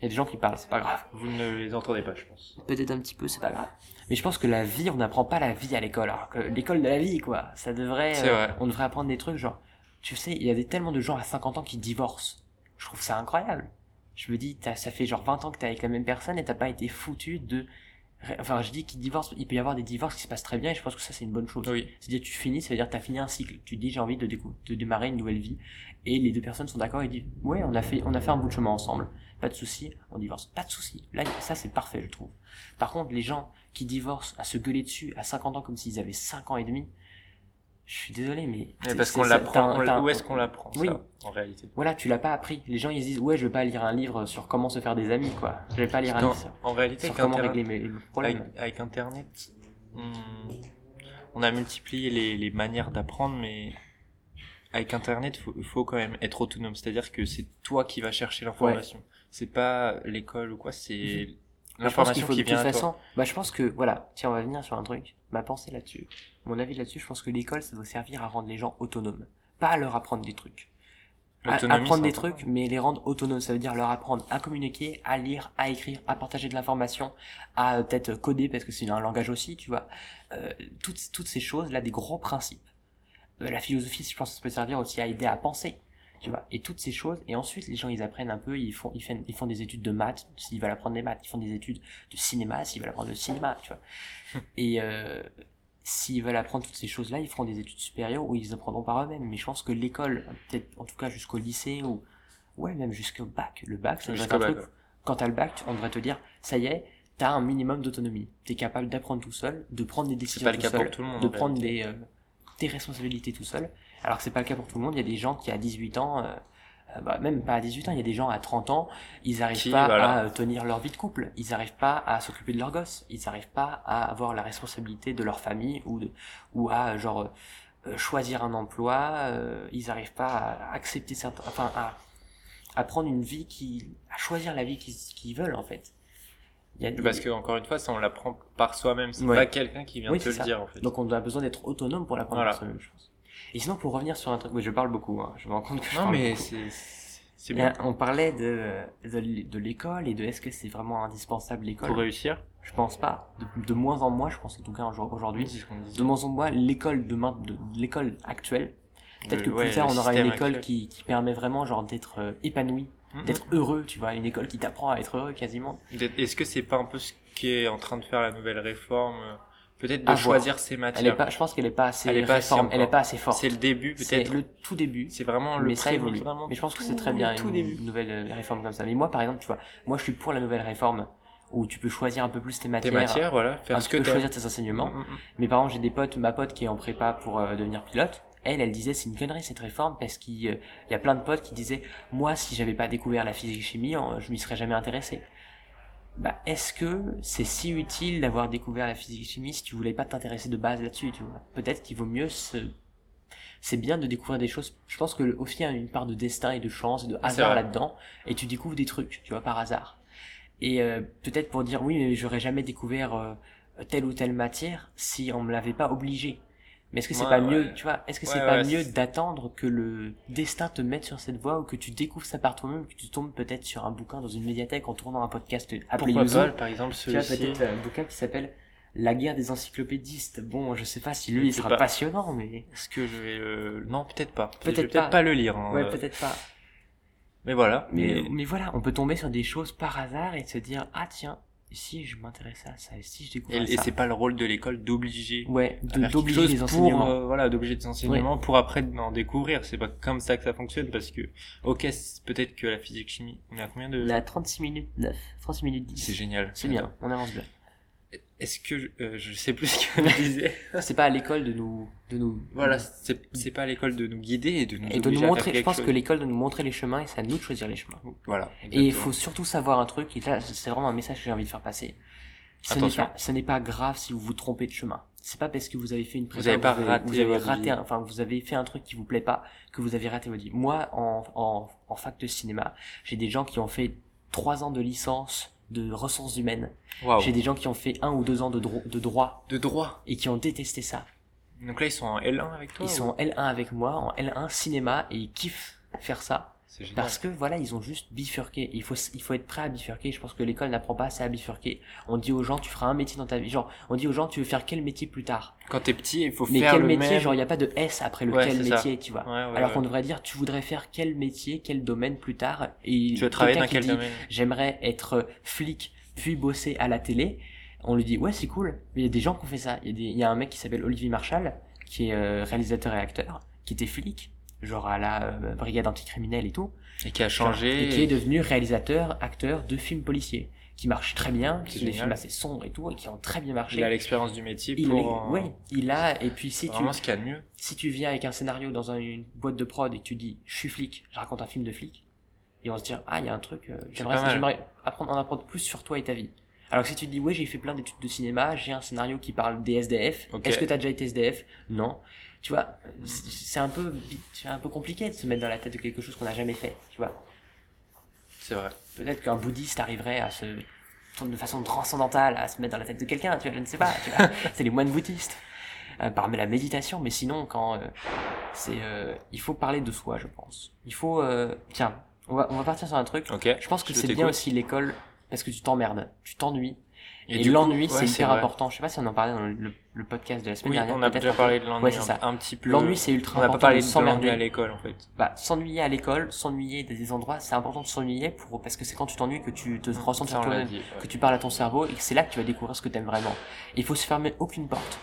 Il y a des gens qui parlent, c'est pas grave. Vous ne les entendez pas, je pense. Peut-être un petit peu, c'est pas grave. Mais je pense que la vie, on n'apprend pas la vie à l'école. Alors que l'école de la vie, quoi. Ça devrait, euh, vrai. on devrait apprendre des trucs genre, tu sais, il y a des, tellement de gens à 50 ans qui divorcent. Je trouve ça incroyable. Je me dis, ça fait genre 20 ans que t'es avec la même personne et t'as pas été foutu de, enfin, je dis qu'ils divorcent, il peut y avoir des divorces qui se passent très bien et je pense que ça c'est une bonne chose. Oui. C'est-à-dire tu finis, ça veut dire que t'as fini un cycle. Tu dis j'ai envie de démarrer une nouvelle vie. Et les deux personnes sont d'accord et disent ouais on a fait on a fait un bout de chemin ensemble. Pas de souci, on divorce. Pas de souci. Là ça c'est parfait je trouve. Par contre les gens qui divorcent à se gueuler dessus à 50 ans comme s'ils avaient 5 ans et demi, je suis désolé mais. Mais parce qu'on l'apprend, où est-ce qu'on l'apprend, Oui. ça, en réalité? Voilà tu l'as pas appris. Les gens ils se disent ouais je vais pas lire un livre sur comment se faire des amis quoi. Je vais pas lire un livre sur, en réalité, sur comment régler mes, mes problèmes. avec, avec Internet, on, on a multiplié les, les manières d'apprendre, mais avec Internet, faut, faut quand même être autonome. C'est-à-dire que c'est toi qui vas chercher l'information. C'est pas l'école ou quoi, c'est Mais je pense qu'il l'information faut qui de vient toute à toi. façon. Bah, je pense que, voilà, tiens, on va venir sur un truc. Ma pensée là-dessus. Mon avis là-dessus, je pense que l'école, ça doit servir à rendre les gens autonomes. Pas à leur apprendre des trucs. À- apprendre des trucs, mais les rendre autonomes. Ça veut dire leur apprendre à communiquer, à lire, à écrire, à partager de l'information, à euh, peut-être coder parce que c'est un langage aussi, tu vois. Euh, toutes, toutes ces choses, là, des gros principes. Euh, la philosophie, je pense que ça peut servir aussi à aider à penser. Tu vois, et toutes ces choses, et ensuite les gens ils apprennent un peu, ils font, ils font, ils font des études de maths, s'ils veulent apprendre des maths, ils font des études de cinéma, s'ils veulent apprendre le cinéma, tu vois. Et euh, s'ils veulent apprendre toutes ces choses-là, ils feront des études supérieures où ils apprendront par eux-mêmes. Mais je pense que l'école, peut-être en tout cas jusqu'au lycée ou ouais même jusqu'au bac, le bac, ça devrait un bac, truc. ouais. Quand t'as le bac, on devrait te dire, ça y est, t'as un minimum d'autonomie. T'es capable d'apprendre tout seul, de prendre des décisions pas le tout cas seul, pour tout le monde. de en prendre des euh, tes responsabilités tout seul. Alors que c'est pas le cas pour tout le monde. Il y a des gens qui à 18 ans, euh, bah, même pas à 18 ans, il y a des gens à 30 ans, ils arrivent Qui, pas voilà. à euh, tenir leur vie de couple. Ils arrivent pas à s'occuper de leurs gosses. Ils arrivent pas à avoir la responsabilité de leur famille ou de ou à genre euh, choisir un emploi. euh, ils arrivent pas à accepter certains, enfin à à prendre une vie qui, à choisir la vie qu'ils qu'ils veulent en fait. Il y a des- Parce que, encore une fois, ça, on l'apprend par soi-même. C'est Ouais. pas quelqu'un qui vient Oui, te le ça. dire, en fait. Donc on a besoin d'être autonome pour l'apprendre Voilà. c'est la même chose. Et sinon pour revenir sur un truc, oui je parle beaucoup, hein. je me rends compte que je non, parle mais c'est, Et, bien. euh, on parlait de, de, l'école et de est-ce que c'est vraiment indispensable l'école? Pour réussir? Je pense pas. De, de moins en moins, je pense en tout cas aujourd'hui. De moins en moins, l'école de, de, l'école actuelle. Peut-être que plus ouais, tard on aura une école qui, qui permet vraiment genre d'être euh, épanoui, Mhm. d'être heureux, tu vois, une école qui t'apprend à être heureux quasiment. Est-ce que c'est pas un peu ce qui est en train de faire la nouvelle réforme euh, peut-être de choisir ses Elle est matières. pas, je pense qu'elle est pas assez Elle est pas assez réforme, encore. elle est pas assez forte. C'est le début C'est peut-être. le tout début. C'est vraiment le mais ça évolue. vraiment. Mais je pense que c'est très bien tout une début. nouvelle euh, réforme comme ça. Mais moi, par exemple, tu vois, moi je suis pour la nouvelle réforme où tu peux choisir un peu plus tes Tes matières, matières, voilà, faire ce que peu t'aimes. choisir tes enseignements. Mm, mm, mm. Mais par exemple, j'ai des potes, ma pote qui est en prépa pour euh, devenir pilote. Elle, elle disait c'est une connerie cette réforme parce qu'il euh, y a plein de potes qui disaient moi si j'avais pas découvert la physique chimie, je m'y serais jamais intéressé. Bah est-ce que c'est si utile d'avoir découvert la physique chimie si tu voulais pas t'intéresser de base là-dessus, tu vois? Peut-être qu'il vaut mieux se c'est bien de découvrir des choses. Je pense que aussi il y a une part de destin et de chance et de hasard là-dedans et tu découvres des trucs, tu vois par hasard. Et euh, peut-être pour dire oui, mais j'aurais jamais découvert euh, telle ou telle matière si on me l'avait pas obligé. Mais est-ce que c'est Ouais, pas ouais. mieux, tu vois, est-ce que c'est pas mieux d'attendre que le destin te mette sur cette voie ou que tu découvres ça par toi-même, que tu tombes peut-être sur un bouquin dans une médiathèque en tournant un podcast appelé Pourquoi par exemple, Tu vois, celui-ci. peut-être un bouquin qui s'appelle La guerre des encyclopédistes. Bon, je sais pas si lui il sera pas. passionnant, mais Est-ce que je vais le... Non, peut-être pas. Peut-être pas. pas le lire. hein, ouais, euh, peut-être pas. Mais voilà. Mais, Mais mais voilà, on peut tomber sur des choses par hasard et se dire ah tiens, si je m'intéressais à ça, et si je et, découvrais et ça. c'est pas le rôle de l'école d'obliger. Ouais, d'obliger les pour, enseignements. euh, voilà, d'obliger des enseignements pour après en découvrir. C'est pas comme ça que ça fonctionne parce que, ok, peut-être que la physique chimie, on a combien de... On est à 36 minutes 9, 36 minutes 10. C'est génial. C'est bien, on avance bien. Est-ce que je, euh, je sais plus ce que je disais. C'est pas à l'école de nous, de nous, voilà, c'est pas à l'école de nous guider et de nous et de nous montrer. Je pense chose. que l'école de nous montrer les chemins et c'est à nous de choisir les chemins. Voilà. Et il faut surtout savoir un truc, et là c'est vraiment un message que j'ai envie de faire passer. Ce n'est pas, ce n'est pas grave si vous vous trompez de chemin. C'est pas parce que vous avez fait une prépa, avez pas vous raté vous avez raté, un- enfin vous avez fait un truc qui vous plaît pas, que vous avez raté votre vie. Moi, en, en, en fac de cinéma, j'ai des gens qui ont fait trois ans de licence de ressources humaines. Waouh. J'ai des gens qui ont fait un ou deux ans de, dro- de droit De droit. et qui ont détesté ça. Donc là, ils sont en L1 avec toi Ils ou- sont en L1 avec moi, en L1 cinéma, et ils kiffent faire ça. Génial. Parce que voilà, ils ont juste bifurqué. Il faut, il faut être prêt à bifurquer. Je pense que l'école n'apprend pas assez à bifurquer. On dit aux gens, tu feras un métier dans ta vie. Genre, on dit aux gens, tu veux faire quel métier plus tard? Quand t'es petit, il faut Mais faire quel le métier, même. genre, il n'y a pas de S après le Ouais, quel ça. métier, tu vois. Ouais, ouais, Alors qu'on devrait dire, tu voudrais faire quel métier, quel domaine plus tard? Et Tu veux travailler quelqu'un dans qui quel dit, domaine? J'aimerais être flic, puis bosser à la télé. On lui dit, ouais, c'est cool. Mais il y a des gens qui ont fait ça. Il y a, des, il y a un mec qui s'appelle Olivier Marshall, qui est euh, réalisateur et acteur, qui était flic, genre à la euh, brigade anticriminelle et tout. Et qui a changé. Et qui est devenu réalisateur, acteur de films policiers. Qui marchent très bien, qui sont des films assez sombres et tout, et qui ont très bien marché. Il a l'expérience du métier Il pour. ouais, il a, et puis si tu, Vraiment ce qu'il y a de mieux. si tu viens avec un scénario dans un- une boîte de prod et que tu dis, je suis flic, je raconte un film de flic, et on se dit, ah, il y a un truc, euh, j'aimerais, apprendre, en apprendre plus sur toi et ta vie. Alors que si tu te dis, ouais, j'ai fait plein d'études de cinéma, j'ai un scénario qui parle des SDF, est-ce que t'as déjà été SDF? Non. Tu vois, c'est un peu, c'est un peu compliqué de se mettre dans la tête de quelque chose qu'on n'a jamais fait, tu vois. C'est vrai. Peut-être qu'un bouddhiste arriverait à se, de façon transcendantale, à se mettre dans la tête de quelqu'un, tu vois, je ne sais pas, tu vois. c'est les moines bouddhistes. Euh, par la méditation, mais sinon, quand, euh, c'est, euh, il faut parler de soi, je pense. Il faut, euh, tiens, on va, on va partir sur un truc. Je pense que c'est bien aussi l'école, parce que tu t'emmerdes, tu t'ennuies. Et, l'ennui, ouais, c'est hyper vrai. important. Je sais pas si on en parlait dans le, le podcast de la semaine Oui, dernière. on a déjà parlé de l'ennui Ouais, c'est un, ça. un petit peu. L'ennui, c'est On ultra n'a pas important parlé de de l'ennui s'emmerder. à l'école en fait. Bah, s'ennuyer à l'école, s'ennuyer dans des endroits, c'est important de s'ennuyer pour, parce que c'est quand tu t'ennuies que tu te ressens sur on toi-même, ouais. que tu parles à ton cerveau et que c'est là que tu vas découvrir ce que t'aimes vraiment. Il faut se fermer aucune porte.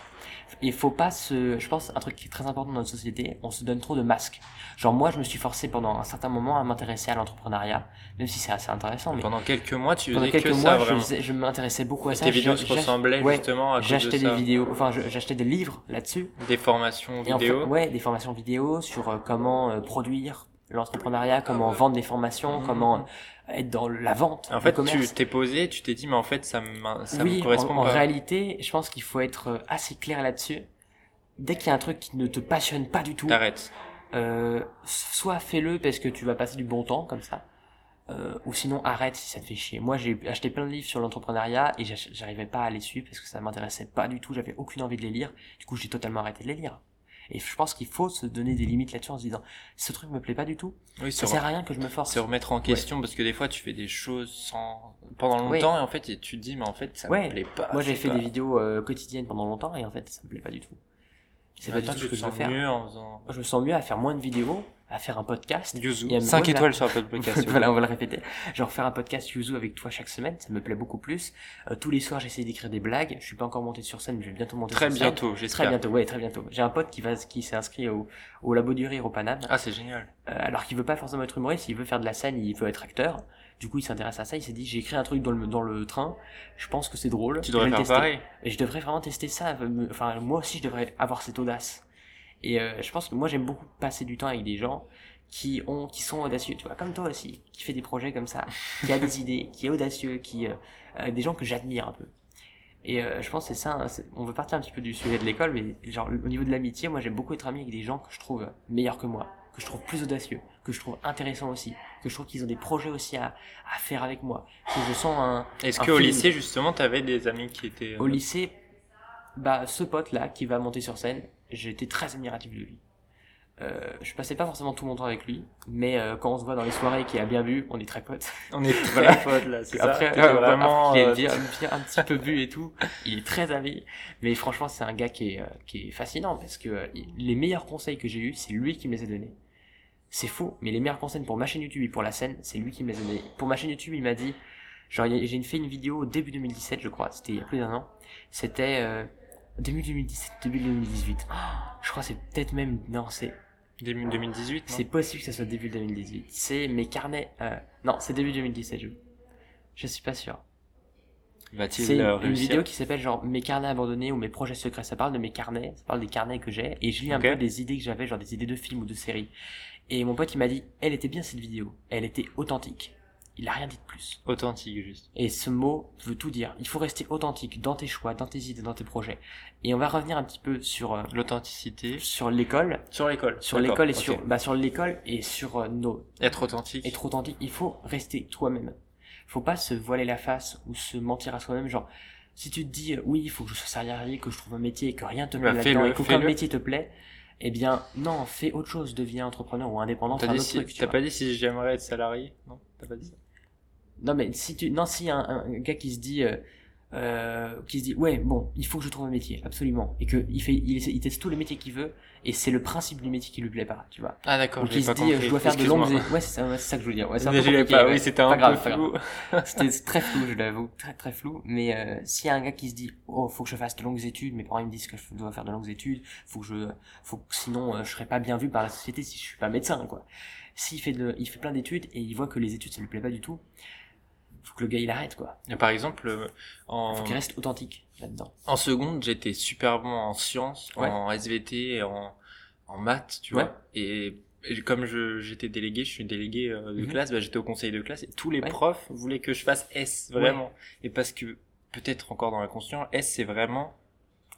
Il faut pas se, je pense, un truc qui est très important dans notre société, on se donne trop de masques. Genre, moi, je me suis forcé pendant un certain moment à m'intéresser à l'entrepreneuriat, même si c'est assez intéressant, mais Pendant quelques mois, tu pendant quelques que mois, ça je, faisais- je m'intéressais beaucoup à ça. tes vidéos se ressemblaient ouais, justement à de J'achetais des ça. vidéos, enfin, j'achetais des livres là-dessus. Des formations Et en fait, vidéo. ouais, des formations vidéo sur euh, comment euh, produire l'entrepreneuriat, comment vendre des formations, Mhm. comment être dans la vente, En fait, tu t'es posé, tu t'es dit, mais en fait, ça me, ça oui, me correspond en, en pas. réalité, je pense qu'il faut être euh, assez clair là-dessus. Dès qu'il y a un truc qui ne te passionne pas du tout, T'arrêtes. euh, soit fais-le parce que tu vas passer du bon temps comme ça, euh, ou sinon arrête si ça te fait chier. Moi, j'ai acheté plein de livres sur l'entrepreneuriat et j'arrivais pas à les suivre parce que ça m'intéressait pas du tout. J'avais aucune envie de les lire. Du coup, j'ai totalement arrêté de les lire. Et je pense qu'il faut se donner des limites là-dessus en se disant, ce truc me plaît pas du tout. Oui, Ça se, sert à rien que je me force. se remettre en question parce que des fois, tu fais des choses sans pendant longtemps et en fait, et tu te dis, mais en fait, ça Ouais. me plaît pas. Moi, j'ai c'est fait pas- des vidéos euh, quotidiennes pendant longtemps et en fait, ça me plaît pas du tout. C'est pas du tout ce que je veux faire. mieux en faisant. Moi, je me sens mieux à faire moins de vidéos, à faire un podcast. Yuzu. Et elle me- 5 voilà. étoiles sur Apple Podcast. voilà, on va le répéter. Genre faire un podcast Yuzu avec toi chaque semaine, ça me plaît beaucoup plus. Euh, tous les soirs, j'essaie d'écrire des blagues. Je suis pas encore monté sur scène, mais je vais bientôt monter Très sur scène. bientôt, Très j'espère. bientôt, ouais, très bientôt. J'ai un pote qui va, qui s'est inscrit au, au Labo du Rire au Paname. Ah, c'est génial. Euh, alors qu'il veut pas forcément être humoriste, il veut faire de la scène, il veut être acteur. Du coup, il s'intéresse à ça. Il s'est dit, j'ai écrit un truc dans le, dans le train. Je pense que c'est drôle. Tu je devrais faire tester. pareil. Et je devrais vraiment tester ça. Enfin, moi aussi, je devrais avoir cette audace. Et euh, je pense que moi, j'aime beaucoup passer du temps avec des gens qui ont, qui sont audacieux, tu vois, comme toi aussi, qui fait des projets comme ça, qui a des idées, qui est audacieux, qui, euh, euh, des gens que j'admire un peu. Et euh, je pense que c'est ça. hein, on veut partir un petit peu du sujet de l'école, mais genre au niveau de l'amitié, moi, j'aime beaucoup être ami avec des gens que je trouve meilleurs que moi, que je trouve plus audacieux, que je trouve intéressants aussi, que je trouve qu'ils ont des projets aussi à, à faire avec moi, que je sens un, Est-ce qu'au lycée, justement, t'avais des amis qui étaient... au lycée, bah, ce pote-là qui va monter sur scène, j'étais très admiratif de lui. Euh, je passais pas forcément tout mon temps avec lui, mais euh, quand on se voit dans les soirées et qu'il a bien vu, on est très potes. On est très Voilà. potes, là, c'est Après, ça T'étais euh, vraiment... après, il est euh, bien, bien un petit peu bu et tout. Il est très ami, mais franchement, c'est un gars qui est, euh, qui est fascinant parce que euh, les meilleurs conseils que j'ai eus, c'est lui qui me les a donnés. C'est faux, mais les meilleurs conseils pour ma chaîne YouTube et pour la scène, c'est lui qui me les a donnés. Pour ma chaîne YouTube, il m'a dit, genre, j'ai fait une vidéo au début 2017, je crois, c'était il y a plus d'un an. C'était euh, début 2017, début 2018. Oh, je crois que c'est peut-être même, non, c'est Début 2018, non c'est possible que ça soit début 2018. C'est mes carnets. Euh, non, c'est début 2017. Je, je suis pas sûr. Va-t-il C'est euh, une vidéo qui s'appelle genre mes carnets abandonnés ou mes projets secrets. Ça parle de mes carnets, ça parle des carnets que j'ai et je lis un peu des idées que j'avais, genre des idées de films ou de séries. Et mon pote il m'a dit, elle était bien cette vidéo, elle était authentique. Il a rien dit de plus. Authentique, juste. Et ce mot veut tout dire. Il faut rester authentique dans tes choix, dans tes idées, dans tes projets. Et on va revenir un petit peu sur euh, L'authenticité. sur l'école, Sur l'école. sur l'école et sur bah sur l'école et sur euh, nos Être authentique. être authentique, il faut rester toi-même. Faut pas se voiler la face ou se mentir à soi-même. Genre, si tu te dis, euh, oui, il faut que je sois salarié, que je trouve un métier et que rien te plaît Bah, là-dedans fais-le, et qu'aucun métier te plaît, eh bien, non, fais autre chose, deviens entrepreneur ou indépendant, fais un autre si- truc, tu t'as pas dit si j'aimerais être salarié Non, t'as pas dit ça? Non, mais si tu, non, si un, un gars qui se dit, euh, euh, qui se dit, ouais, bon, il faut que je trouve un métier, absolument, et que il fait, il, il teste tous les métiers qu'il veut, et c'est le principe du métier qui lui plaît pas, tu vois. Ah d'accord, j'ai qui se dit, compris. je dois faire de longues, ouais, c'est ça, c'est ça que je voulais dire. Ouais, c'est un peu Désolé, compliqué, pas, oui, c'était un grave, peu flou. C'était très flou, je l'avoue, très très flou. Mais euh, s'il y a un gars qui se dit, oh, faut que je fasse de longues études, mes parents ils me disent que je dois faire de longues études, faut que je, faut que sinon euh, je serais pas bien vu par la société si je suis pas médecin, quoi. S'il fait de, il fait plein d'études et il voit que les études ça lui plaît pas du tout, faut que le gars il arrête, quoi. Et Par exemple, euh, en, Faut qu'il reste authentique là-dedans. en seconde, j'étais super bon en sciences, Ouais. en SVT, et en, en maths, tu Ouais. vois. Et, et comme j'étais délégué, je suis délégué euh, de Mhm. classe, bah, j'étais au conseil de classe et tous les Ouais. profs voulaient que je fasse S, vraiment. Et parce que, peut-être encore dans l'inconscient, S c'est vraiment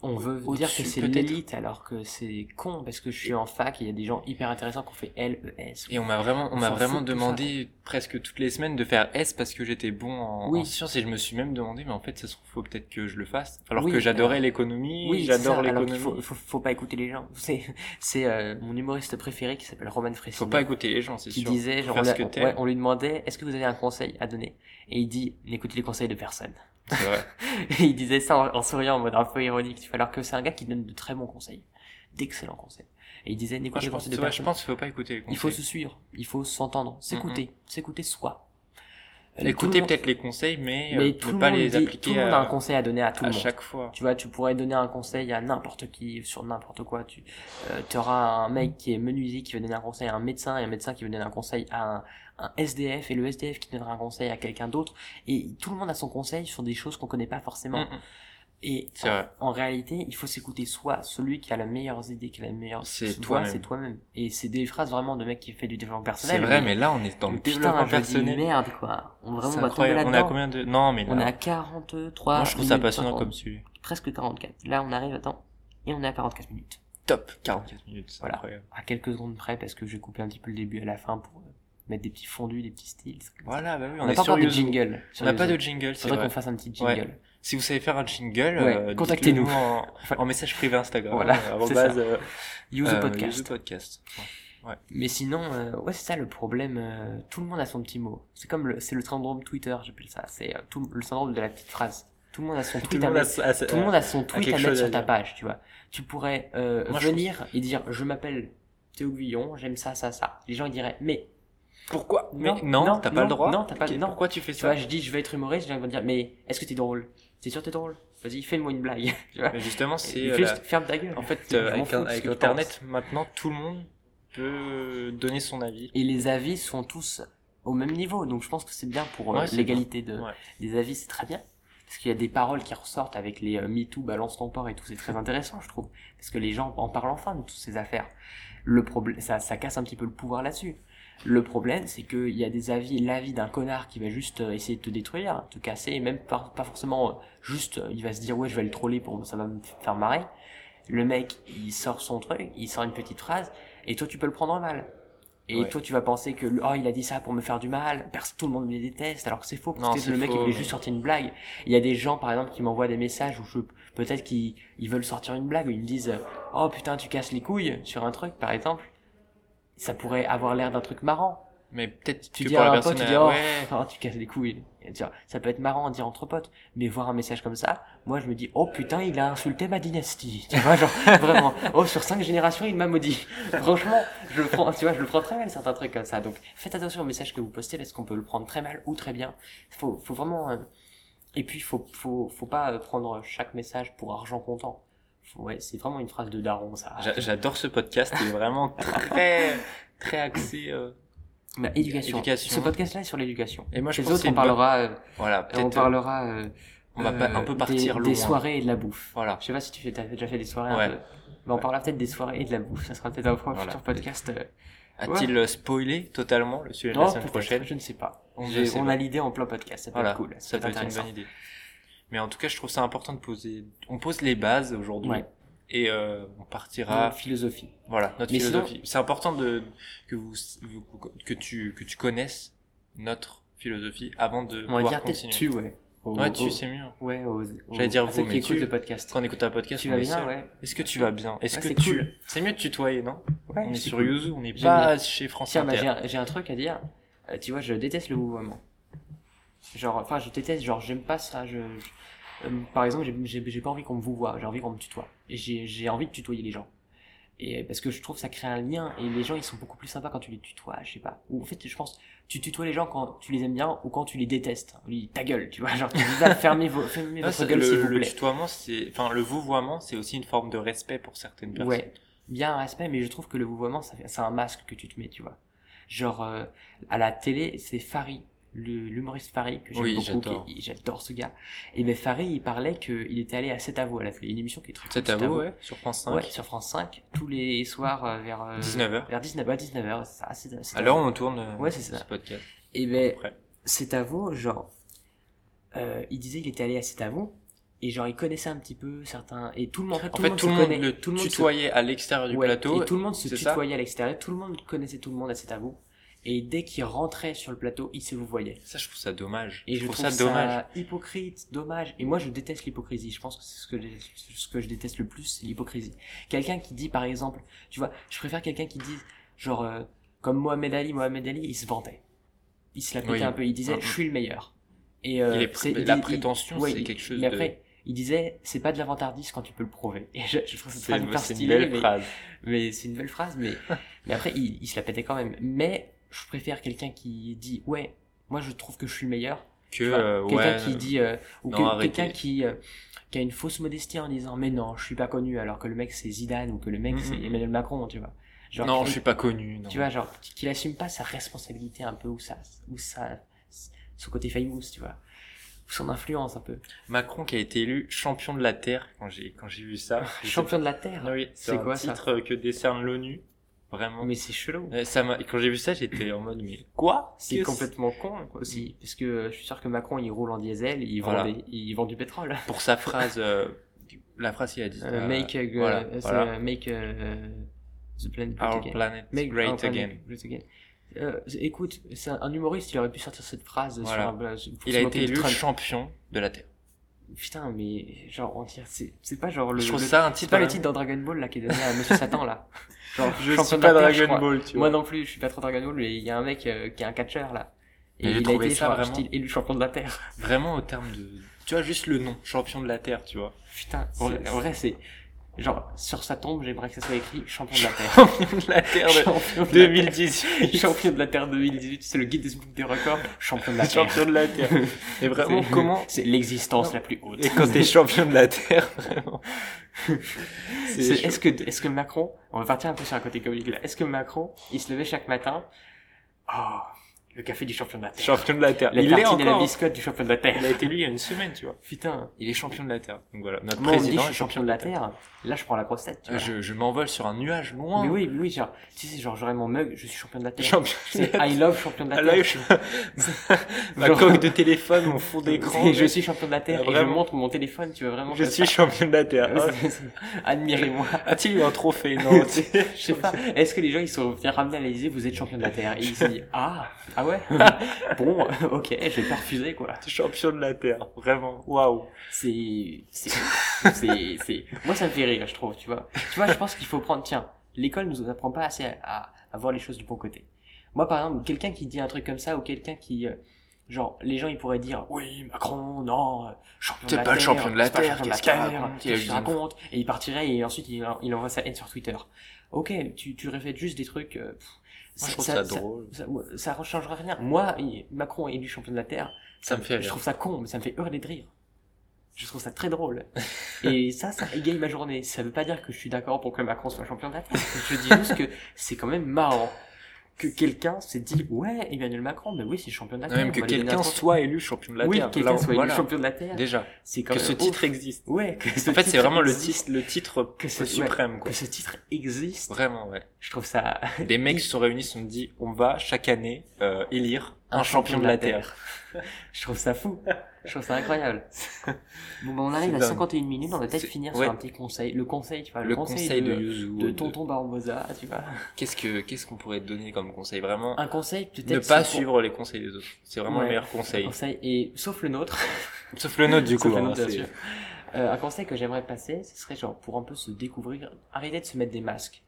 On veut dire que c'est l'élite alors que c'est con parce que je suis en fac et il y a des gens hyper intéressants qui ont fait L, E, S. Et on m'a vraiment, on m'a vraiment tout demandé presque toutes les semaines de faire S parce que j'étais bon en, Oui. en sciences et je me suis même demandé, mais en fait, ça se trouve, faut peut-être que je le fasse. Alors Oui, que j'adorais l'économie, Oui, j'adore l'économie. faut, faut, faut pas écouter les gens. C'est, c'est euh, mon humoriste préféré qui s'appelle Roman Fresini. Faut pas écouter les gens, c'est qui sûr. disait, genre, on, a- ouais, on lui demandait, est-ce que vous avez un conseil à donner? Et il dit, n'écoutez les conseils de personne. C'est vrai. Et il disait ça en, en souriant en mode un peu ironique, tu vois, alors que c'est un gars qui donne de très bons conseils, d'excellents conseils. Et il disait, n'écoutez de ouais, je pense qu'il faut pas écouter les conseils. Il faut se suivre, il faut s'entendre, s'écouter, s'écouter soi. Euh, le Écouter peut-être les conseils, mais, euh, mais tout ne pas les dit- appliquer tout le monde a un à, conseil à donner à tout à le monde. chaque fois. Tu vois, tu pourrais donner un conseil à n'importe qui sur n'importe quoi. Tu euh, auras un mec qui est menuisier qui va donner un conseil à un médecin et un médecin qui va donner un conseil à un, un SDF et le SDF qui donnera un conseil à quelqu'un d'autre. Et tout le monde a son conseil sur des choses qu'on connaît pas forcément. Mm, mm. Et C'est en réalité, il faut s'écouter soi, celui qui a les meilleures idées, qui a les meilleures C'est toi-même. c'est toi-même. Et c'est des phrases vraiment de mec qui fait du développement C'est personnel. vrai, mais là, on est dans le développement personnel. merde quoi. On vraiment C'est va tomber incroyable. On est à là-dedans. combien de, non, mais là, On est à 43 moi, je trouve ça passionnant 50. comme sujet. presque 44. Là, on arrive, attends, et on est à 44 minutes. Top. 44 minutes, c'est Voilà. incroyable. À quelques secondes près, parce que je vais couper un petit peu le début à la fin pour euh, mettre des petits fondus, des petits styles. Voilà, bah oui, On on, n'a est pas encore de jingle. On n'a pas de jingle, c'est Faudrait vrai. qu'on fasse un petit Ouais. jingle. Si vous savez faire un jingle, Ouais, euh, contactez-nous. En, en message privé Instagram. Voilà, euh, c'est arrobase, ça. euh, Use euh, podcast. Use podcast. Mais sinon, euh, ouais, c'est ça le problème. tout le monde a son petit mot. C'est comme le, c'est le syndrome Twitter, j'appelle ça. C'est tout le syndrome de la petite phrase. Tout le monde a son tweet à mettre. Tout le monde a son tweet à mettre sur ta page, tu vois. Tu pourrais Moi, venir et dire je m'appelle Théo Guillon, j'aime ça, ça, ça. Les gens ils diraient, mais Pourquoi? Mais Non, non, non, t'as pas non, le droit. non, t'as pas- non. Pourquoi tu fais tu ça vois, je dis, je vais être humoriste, les gens vont dire, mais est-ce que t'es drôle? T'es sûr que t'es drôle Vas-y, fais-moi une blague. Mais justement, c'est euh, juste la- ferme ta gueule. en fait euh, avec, Internet maintenant tout le monde peut donner son avis. Et les avis sont tous au même niveau, donc je pense que c'est bien pour euh, Ouais, c'est l'égalité de, Ouais. des avis, c'est très bien. Parce qu'il y a des paroles qui ressortent avec les euh, MeToo, balance ton port et tout, c'est très intéressant, je trouve. Parce que les gens en parlent enfin de toutes ces affaires. Le problème, ça, ça casse un petit peu le pouvoir là-dessus. Le problème, c'est qu'il y a des avis, l'avis d'un connard qui va juste euh, essayer de te détruire, te casser, et même pas, pas forcément euh, juste, euh, il va se dire ouais, je vais le troller pour, ça va me faire marrer. Le mec, il sort son truc, il sort une petite phrase, et toi, tu peux le prendre mal. Et Ouais. toi, tu vas penser que, oh, il a dit ça pour me faire du mal, personne, tout le monde me déteste, alors que c'est faux, parce Non, que le mec, il voulait mais- juste sortir une blague. Il y a des gens, par exemple, qui m'envoient des messages où je, peut-être qu'ils ils veulent sortir une blague, où ils me disent, oh putain, tu casses les couilles sur un truc, par exemple. Ça pourrait avoir l'air d'un truc marrant. Mais peut-être Tu que dis pour à la un pote, personne, tu dis, oh, ouais, oh, tu casses les couilles. Ça peut être marrant à dire entre potes, mais voir un message comme ça, moi je me dis, oh putain, il a insulté ma dynastie. Tu vois, genre, vraiment, oh, sur cinq générations, il m'a maudit. Franchement, je le prends, tu vois, je le prends très mal, certains trucs comme ça. Donc, faites attention aux messages que vous postez, parce qu'on peut le prendre très mal ou très bien. Faut, faut vraiment, euh, et puis, faut, faut, faut pas prendre chaque message pour argent comptant. Ouais, c'est vraiment une phrase de daron, ça. j'a- j'adore ce podcast, il est vraiment très très axé. euh, Bah, éducation. Éducation. Ce podcast-là est sur l'éducation. Et moi je Les pense autres, on une bonne- parlera, euh, Voilà, on euh, parlera, euh, on va pas- un peu des- partir des, loin. soirées et de la bouffe. Voilà. Je sais pas si tu t'as déjà fait des soirées Ouais. un peu. Mais on parlera peut-être des soirées et de la bouffe. Ça sera peut-être un Voilà. futur podcast. euh, A-t-il euh, spoilé totalement le sujet de la semaine prochaine? Je ne sais pas. On a l'idée en plein podcast. Ça peut Voilà, être cool. ça peut être une bonne idée. Mais en tout cas, je trouve ça important de poser. On pose les bases aujourd'hui Ouais. et euh, on partira. philosophie. Voilà, notre Mais philosophie. C'est important de que vous que tu que tu connaisses notre philosophie avant de On va pouvoir dire continuer. tu, ouais. Au- Ouais, tu c'est mieux. Ouais, J'allais dire vous, mais tu- le podcast. Quand on écoute un podcast, Tu on vas est bien, ouais. Est-ce que tu vas bien? Est-ce Ouais, que tu cool. C'est mieux de tutoyer, non? Ouais, On est sur cool. YouTube, on n'est J'aime pas chez France Tiens, bah, Inter. j'ai un, truc à dire. Euh, tu vois, je déteste le vouvoiement. Genre, enfin, je déteste, genre, j'aime pas ça. Je, je- euh, par exemple, j'ai- pas envie qu'on me vouvoie, j'ai envie qu'on me tutoie. Et j'ai j'ai envie de tutoyer les gens. Et parce que je trouve que ça crée un lien et les gens ils sont beaucoup plus sympas quand tu les tutoies, je sais pas. Ou en fait, je pense, tu tutoies les gens quand tu les aimes bien ou quand tu les détestes. Ta gueule, tu vois, genre, tu dis, fermez, vos, fermez votre gueule s'il le, vous le plaît. tutoiement, c'est, enfin, le vouvoiement, c'est aussi une forme de respect pour certaines personnes. Ouais, bien un respect, mais je trouve que le vouvoiement, c'est un masque que tu te mets, tu vois. Genre, euh, à la télé, c'est Farid, le- l'humoriste Farid, que j'aime Oui, beaucoup, j'adore. ce gars. Et ben Farid, il parlait qu'il était allé à C'est à vous à la une émission qui est très C'est cool, à vous, ouais, sur France 5. Ouais, sur France 5, tous les soirs euh, vers... euh, 19h. Vers 19h, ouais, 19h, c'est où on tourne euh, Ouais, c'est ça. ce podcast. Et ben, c'est à vous, genre, euh, il disait qu'il était allé à à vous, et genre, il connaissait un petit peu certains, et tout le monde, en fait, En tout fait, le monde tout se le monde connaît, le tout le monde se tutoyait à l'extérieur du Ouais, plateau. Et tout le monde se tutoyait à l'extérieur, tout le monde connaissait tout le monde à cet vous. Et dès qu'il rentrait sur le plateau, il se vous voyait. Ça, je trouve ça dommage. Et je, trouve, trouve, ça dommage. hypocrite, dommage. Et moi, je déteste l'hypocrisie. Je pense que c'est ce que, je- ce que je déteste le plus, c'est l'hypocrisie. Quelqu'un qui dit, par exemple, tu vois, je préfère quelqu'un qui dit, genre, euh, comme Mohamed Ali, Mohamed Ali, il se vantait. Il se la pétait Oui. un peu. Il disait, Mhm. je suis le meilleur. Et euh, Il est- la il- prétention, ouais, c'est quelque chose Mais de- après, il disait, c'est pas de la vantardise quand tu peux le prouver. Et je, je trouve phrase hyper c'est une belle mais- phrase. mais c'est une belle phrase, mais, mais après, il, il se la pétait quand même. Mais je préfère quelqu'un qui dit, ouais, moi je trouve que je suis le meilleur. Que, euh, quelqu'un ouais. qui dit, euh, ou que- quelqu'un qui, euh, qui a une fausse modestie en disant, mais non, je suis pas connu, alors que le mec c'est Zidane ou que le mec Mhm. c'est Emmanuel Macron, tu vois. Genre, non, je suis pas connu. Non. Tu vois, genre, qu'il assume pas sa responsabilité un peu, ou sa, ou sa, son côté famous, tu vois. Ou son influence un peu. Macron qui a été élu champion de la Terre quand j'ai quand j'ai vu ça. Champion de la Terre? Oui, C'est c'est un quoi, ça? titre que décerne l'ONU. Vraiment. Mais c'est chelou. Ouais, ça m'a- quand j'ai vu ça, j'étais en mode mais quoi? C'est complètement con quoi, aussi, parce que euh, je suis sûr que Macron il roule en diesel, il vend, des- il vend du pétrole. pour sa phrase euh, la phrase qu'il a dit Euh, euh, make voilà, euh, c'est, voilà. euh, make the planet great our again. planet Make great our again. great again. Euh, écoute, c'est un, humoriste, il aurait pu sortir cette phrase Voilà. sur un Il a été élu Trump. champion de la Terre. Putain, mais genre on dirait c'est c'est pas genre le, je trouve le- ça un titre pas le titre dans Dragon Ball là qui est donné à Monsieur Satan là. Genre Je champion suis de pas la Terre, je Dragon. Ball, tu Moi vois. non plus, je suis pas trop Dragon Ball, mais il y a un mec euh, qui est un catcheur là. Et Mais il a été ça genre, vraiment- élu champion de la Terre. Vraiment au terme de tu vois juste le nom champion de la Terre, tu vois. Putain, en vrai, c'est Genre, sur sa tombe, j'aimerais que ça soit écrit champion de la Terre. Champion de la Terre de champion de la Terre. 2018. Champion de la Terre 2018, c'est le Book des records. Champion de la Terre. Champion de la Terre. Et vraiment, comment C'est l'existence la plus haute. Et quand t'es champion de la Terre, vraiment. Est-ce que, est-ce que Macron, on va partir un peu sur un côté comique là, est-ce que Macron, il se levait chaque matin, oh, le café du champion de la Terre. champion de la Terre. La il est et la encore. hein. biscotte du champion de la Terre. Il a été lui il y a une semaine, tu vois. Putain. Il est champion de la Terre. Donc voilà, notre Moi, on me dit président je suis champion de la Terre. Là, je prends la grosse tête. tu Euh, vois. Je, je m'envole sur un nuage loin. Mais oui, oui, genre, tu sais, genre, j'aurais mon mug, je suis champion de la Terre. Champion de C'est la I love champion de la Ah, Terre. je- Ma Genre- coque de téléphone, mon fond d'écran. Je suis champion de la Terre Ah, et je montre mon téléphone, tu veux vraiment Je suis champion de la Terre. Admirez-moi. A-t-il eu un trophée Non. Je sais pas. Est-ce que les gens ils sont venus ramener à l'Elysée, vous êtes champion de la Terre Et ils se disent ah ah ouais bon ok je vais pas refuser quoi. Champion de la Terre. Vraiment. Waouh. C'est c'est c'est c'est moi ça me fait rire je trouve tu vois. Tu vois je pense qu'il faut prendre tiens l'école nous apprend pas assez à, à, à voir les choses du bon côté. Moi par exemple quelqu'un qui dit un truc comme ça ou quelqu'un qui euh, genre les gens ils pourraient dire oui Macron non euh, champion de la Terre, champion de la Terre, champion de la qu'est-ce qu'il Terre, qu'est-ce il qu'il raconte et il partirait et ensuite il, il envoie sa haine sur Twitter. Ok tu tu répètes juste des trucs. euh, pff, Moi, je trouve ça, drôle. ça, ça ne changera rien. Moi, Macron est élu champion de la Terre. Ça me fait Je trouve ça con, mais ça me fait hurler de rire. Je trouve ça très drôle. Et ça, ça égaye ma journée. Ça veut pas dire que je suis d'accord pour que Macron soit champion de la Terre. Je dis juste que c'est quand même marrant que quelqu'un s'est dit ouais Emmanuel Macron mais oui c'est champion de la Non, Terre même que quelqu'un soit élu champion de la oui Terre. quelqu'un soit élu voilà. champion de la Terre Déjà. c'est Que ce titre existe. ouais que ce En fait, c'est vraiment le titre, le titre Que ce- suprême, quoi. que ce titre existe Vraiment, ouais. je trouve ça Des mecs se sont réunis, se sont dit, on va chaque année euh, élire un, champion de la Terre. je trouve ça fou je trouve ça incroyable bon bah on arrive à dingue. 51 minutes on va peut-être finir ouais. sur un petit conseil le conseil tu vois Le conseil de Yuzu. de tonton Barbosa tu vois Qu'est-ce que qu'est-ce qu'on pourrait te donner comme conseil? Vraiment, un conseil peut-être ne pas pour- suivre les conseils des autres. C'est vraiment Ouais. le meilleur conseil. conseil et sauf le nôtre Sauf le nôtre, du coup. Sauf le hein, nôtre, bien c'est- sûr. Euh, un conseil que j'aimerais passer, ce serait genre pour un peu se découvrir, arrêtez de se mettre des masques.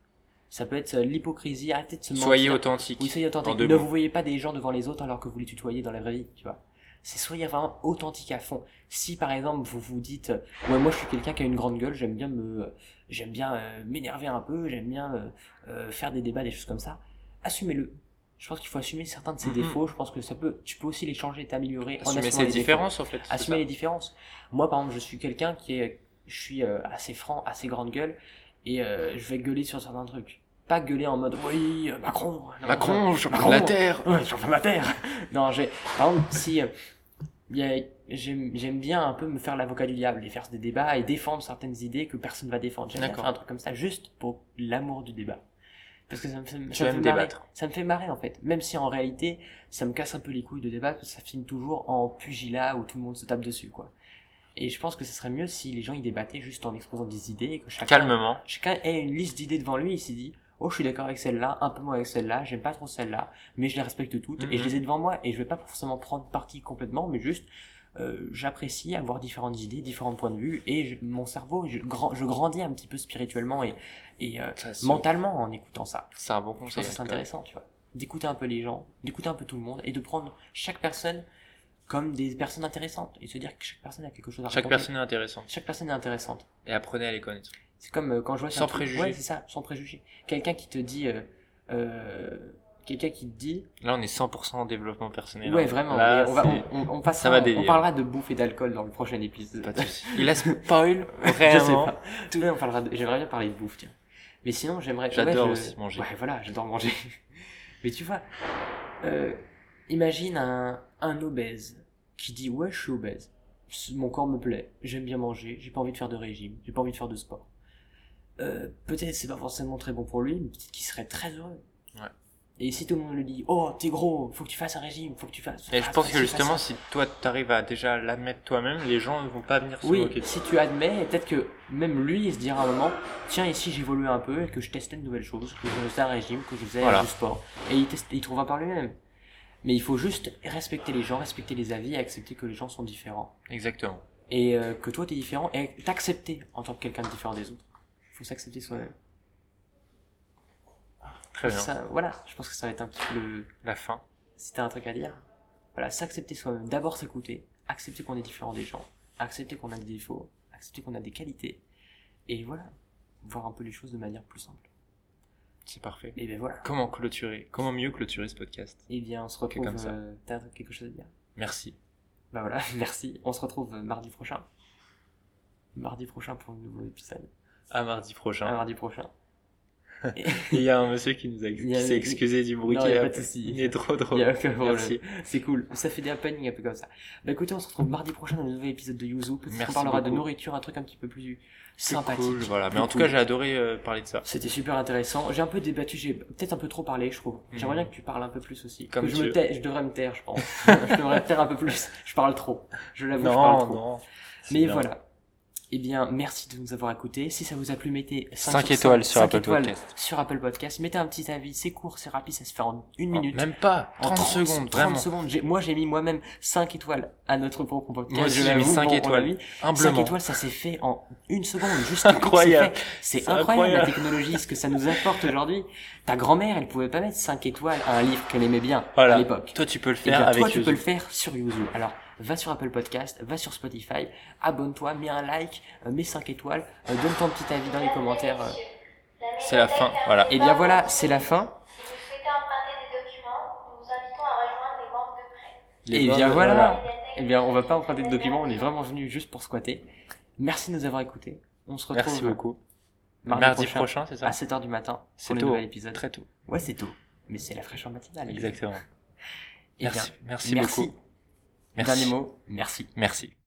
Ça peut être euh, l'hypocrisie, arrêtez de se mentir. Soyez authentique. Oui, soyez authentique. Ne vous voyez pas des gens devant les autres alors que vous les tutoyez dans la vraie vie, tu vois. C'est soyez vraiment authentique à fond. Si par exemple vous vous dites, euh, ouais moi je suis quelqu'un qui a une grande gueule, j'aime bien me, j'aime bien euh, m'énerver un peu, j'aime bien euh, euh, faire des débats, des choses comme ça, assumez-le. Je pense qu'il faut assumer certains de ses défauts. Je pense que ça peut, tu peux aussi les changer, t'améliorer. en Assumer assumant ses les défauts différences, en fait. assumer les différences. Moi, par exemple, je suis quelqu'un qui est, je suis euh, assez franc, assez grande gueule, et euh, je vais gueuler sur certains trucs. Pas gueuler en mode oui, Macron, non, Macron, champion Macron. la Terre. ouais, de la terre. non, j'ai, par exemple, si euh, il j'aime, bien un peu me faire l'avocat du diable et faire des débats et défendre certaines idées que personne va défendre. J'aime faire un truc comme ça juste pour l'amour du débat. Parce que ça me fait, ça me fait marrer. Ça me fait marrer en fait. Même si en réalité, ça me casse un peu les couilles de débat, parce que ça finit toujours en pugilat où tout le monde se tape dessus, quoi. Et je pense que ce serait mieux si les gens y débattaient juste en exposant des idées et que chacun, Calmement. chacun ait une liste d'idées devant lui et s'est dit, oh, je suis d'accord avec celle-là, un peu moins avec celle-là, j'aime pas trop celle-là, mais je les respecte toutes et je Mhm. les ai devant moi et je vais pas forcément prendre parti complètement, mais juste, euh, j'apprécie avoir différentes idées, différents points de vue et je- mon cerveau, je, grand- je grandis un petit peu spirituellement et, et euh, Ça, mentalement en écoutant ça. C'est un bon conseil. c'est cas. intéressant, tu vois. D'écouter un peu les gens, d'écouter un peu tout le monde et de prendre chaque personne comme des personnes intéressantes et se dire que chaque personne a quelque chose à Chaque raconter. personne est intéressante. Chaque personne est intéressante. Et apprenez à les connaître. C'est comme euh, quand je vois Sans préjugés. Ouais, c'est ça, sans préjugés. Quelqu'un qui te dit euh, euh, quelqu'un qui te dit Là, on est 100% en développement personnel. ouais hein. vraiment Là, on va on, on, on passera- ça va on parlera de bouffe et d'alcool dans le prochain épisode Pas de. Il a spoil, je sais vraiment. pas tout le on parlera de... j'aimerais bien parler de bouffe tiens mais sinon j'aimerais J'adore ouais, je- aussi manger. ouais voilà j'adore manger mais tu vois euh, imagine un un obèse qui dit ouais je suis obèse mon corps me plaît j'aime bien manger j'ai pas envie de faire de régime j'ai pas envie de faire de sport euh, peut-être c'est pas forcément très bon pour lui mais peut-être qu'il serait très heureux Ouais. et si tout le monde le dit oh t'es gros faut que tu fasses un régime faut que tu fasses Et je fasses pense que justement, si toi, t'arrives à déjà l'admettre toi-même, les gens ne vont pas venir se Oui, moquer si tu admets, et peut-être que même lui, il se dira à un moment, tiens, ici j'évolue un peu, et que je testais de nouvelles choses, que je faisais un régime, que je faisais Voilà. du sport. Et il, teste, il trouvera par lui-même. Mais il faut juste respecter les gens, respecter les avis, et accepter que les gens sont différents. Exactement. Et euh, que toi t'es différent, et t'accepter en tant que quelqu'un de différent des autres. Faut s'accepter soi-même. Très bien. Ça, voilà, je pense que ça va être un petit peu le... La fin. Si t'as un truc à dire, voilà, s'accepter soi-même. D'abord s'écouter, accepter qu'on est différent des gens, accepter qu'on a des défauts, accepter qu'on a des qualités. Et voilà. voir un peu les choses de manière plus simple. C'est parfait. Et bien voilà. Comment clôturer? Comment mieux clôturer ce podcast? Et bien on se retrouve. comme ça. euh, T'as quelque chose à dire? Merci. Bah voilà, merci. On se retrouve euh, mardi prochain. Mardi prochain pour un nouveau épisode. À mardi À prochain. mardi prochain. Et il y a un monsieur qui nous a Il qui s'est excusé du bruit qu'il y a a pas de souci. Il est trop Il drôle. y a aucun problème. Merci. C'est cool. Ça fait des happenings un peu comme ça. Bah écoutez, on se retrouve mardi prochain dans un nouvel épisode de Yuzu. Peut-être qu'on Merci parlera de nourriture, un truc un petit peu plus C'est sympathique. cool, voilà. Mais en tout cas, j'ai adoré euh, parler de ça. C'était super intéressant. J'ai un peu débattu, j'ai peut-être un peu trop parlé, je trouve. J'aimerais Mhm. bien que tu parles un peu plus aussi. Comme que je me tais, je devrais me taire, je pense. je devrais me taire un peu plus. Je parle trop. Je l'avoue, je parle Non, trop. non. Mais bien. voilà. Eh bien, merci de nous avoir écoutés. Si ça vous a plu, mettez 5, Cinq étoiles sur Apple étoiles Podcast. sur Apple Podcast. Mettez un petit avis. C'est court, c'est rapide, ça se fait en une minute. Même pas. En 30 secondes, 30 vraiment. secondes. Moi, j'ai mis moi-même 5 étoiles à notre propre podcast. Moi j'ai mis l'avoue, cinq bon, on étoiles. l'a mis. 5 Humblement. étoiles, ça s'est fait en une seconde. Juste Incroyable. c'est incroyable, la technologie, ce que ça nous apporte aujourd'hui. Ta grand-mère, elle pouvait pas mettre 5 étoiles à un livre qu'elle aimait bien Voilà. à l'époque. Toi, tu peux le Eh faire bien, avec toi, tu peux le faire sur Yuzu. Alors, va sur Apple Podcast, va sur Spotify, abonne-toi, mets un like, euh, mets 5 étoiles, euh, donne ton petit avis dans les commentaires. euh. C'est la fin, voilà. Et bien voilà, c'est la fin. Les Et bords bien voilà. Eh bien, on va pas emprunter de documents, on est vraiment venu juste pour squatter. Merci de nous avoir écoutés. On se retrouve Merci beaucoup. mardi, Mardi prochain, c'est ça à 7h du matin C'est tôt. nouvel épisode. Très tôt. Ouais, c'est tôt. Mais c'est la fraîcheur matinale. Exactement. Eh bien, merci merci. beaucoup. Merci. Dernier mot, merci. Merci.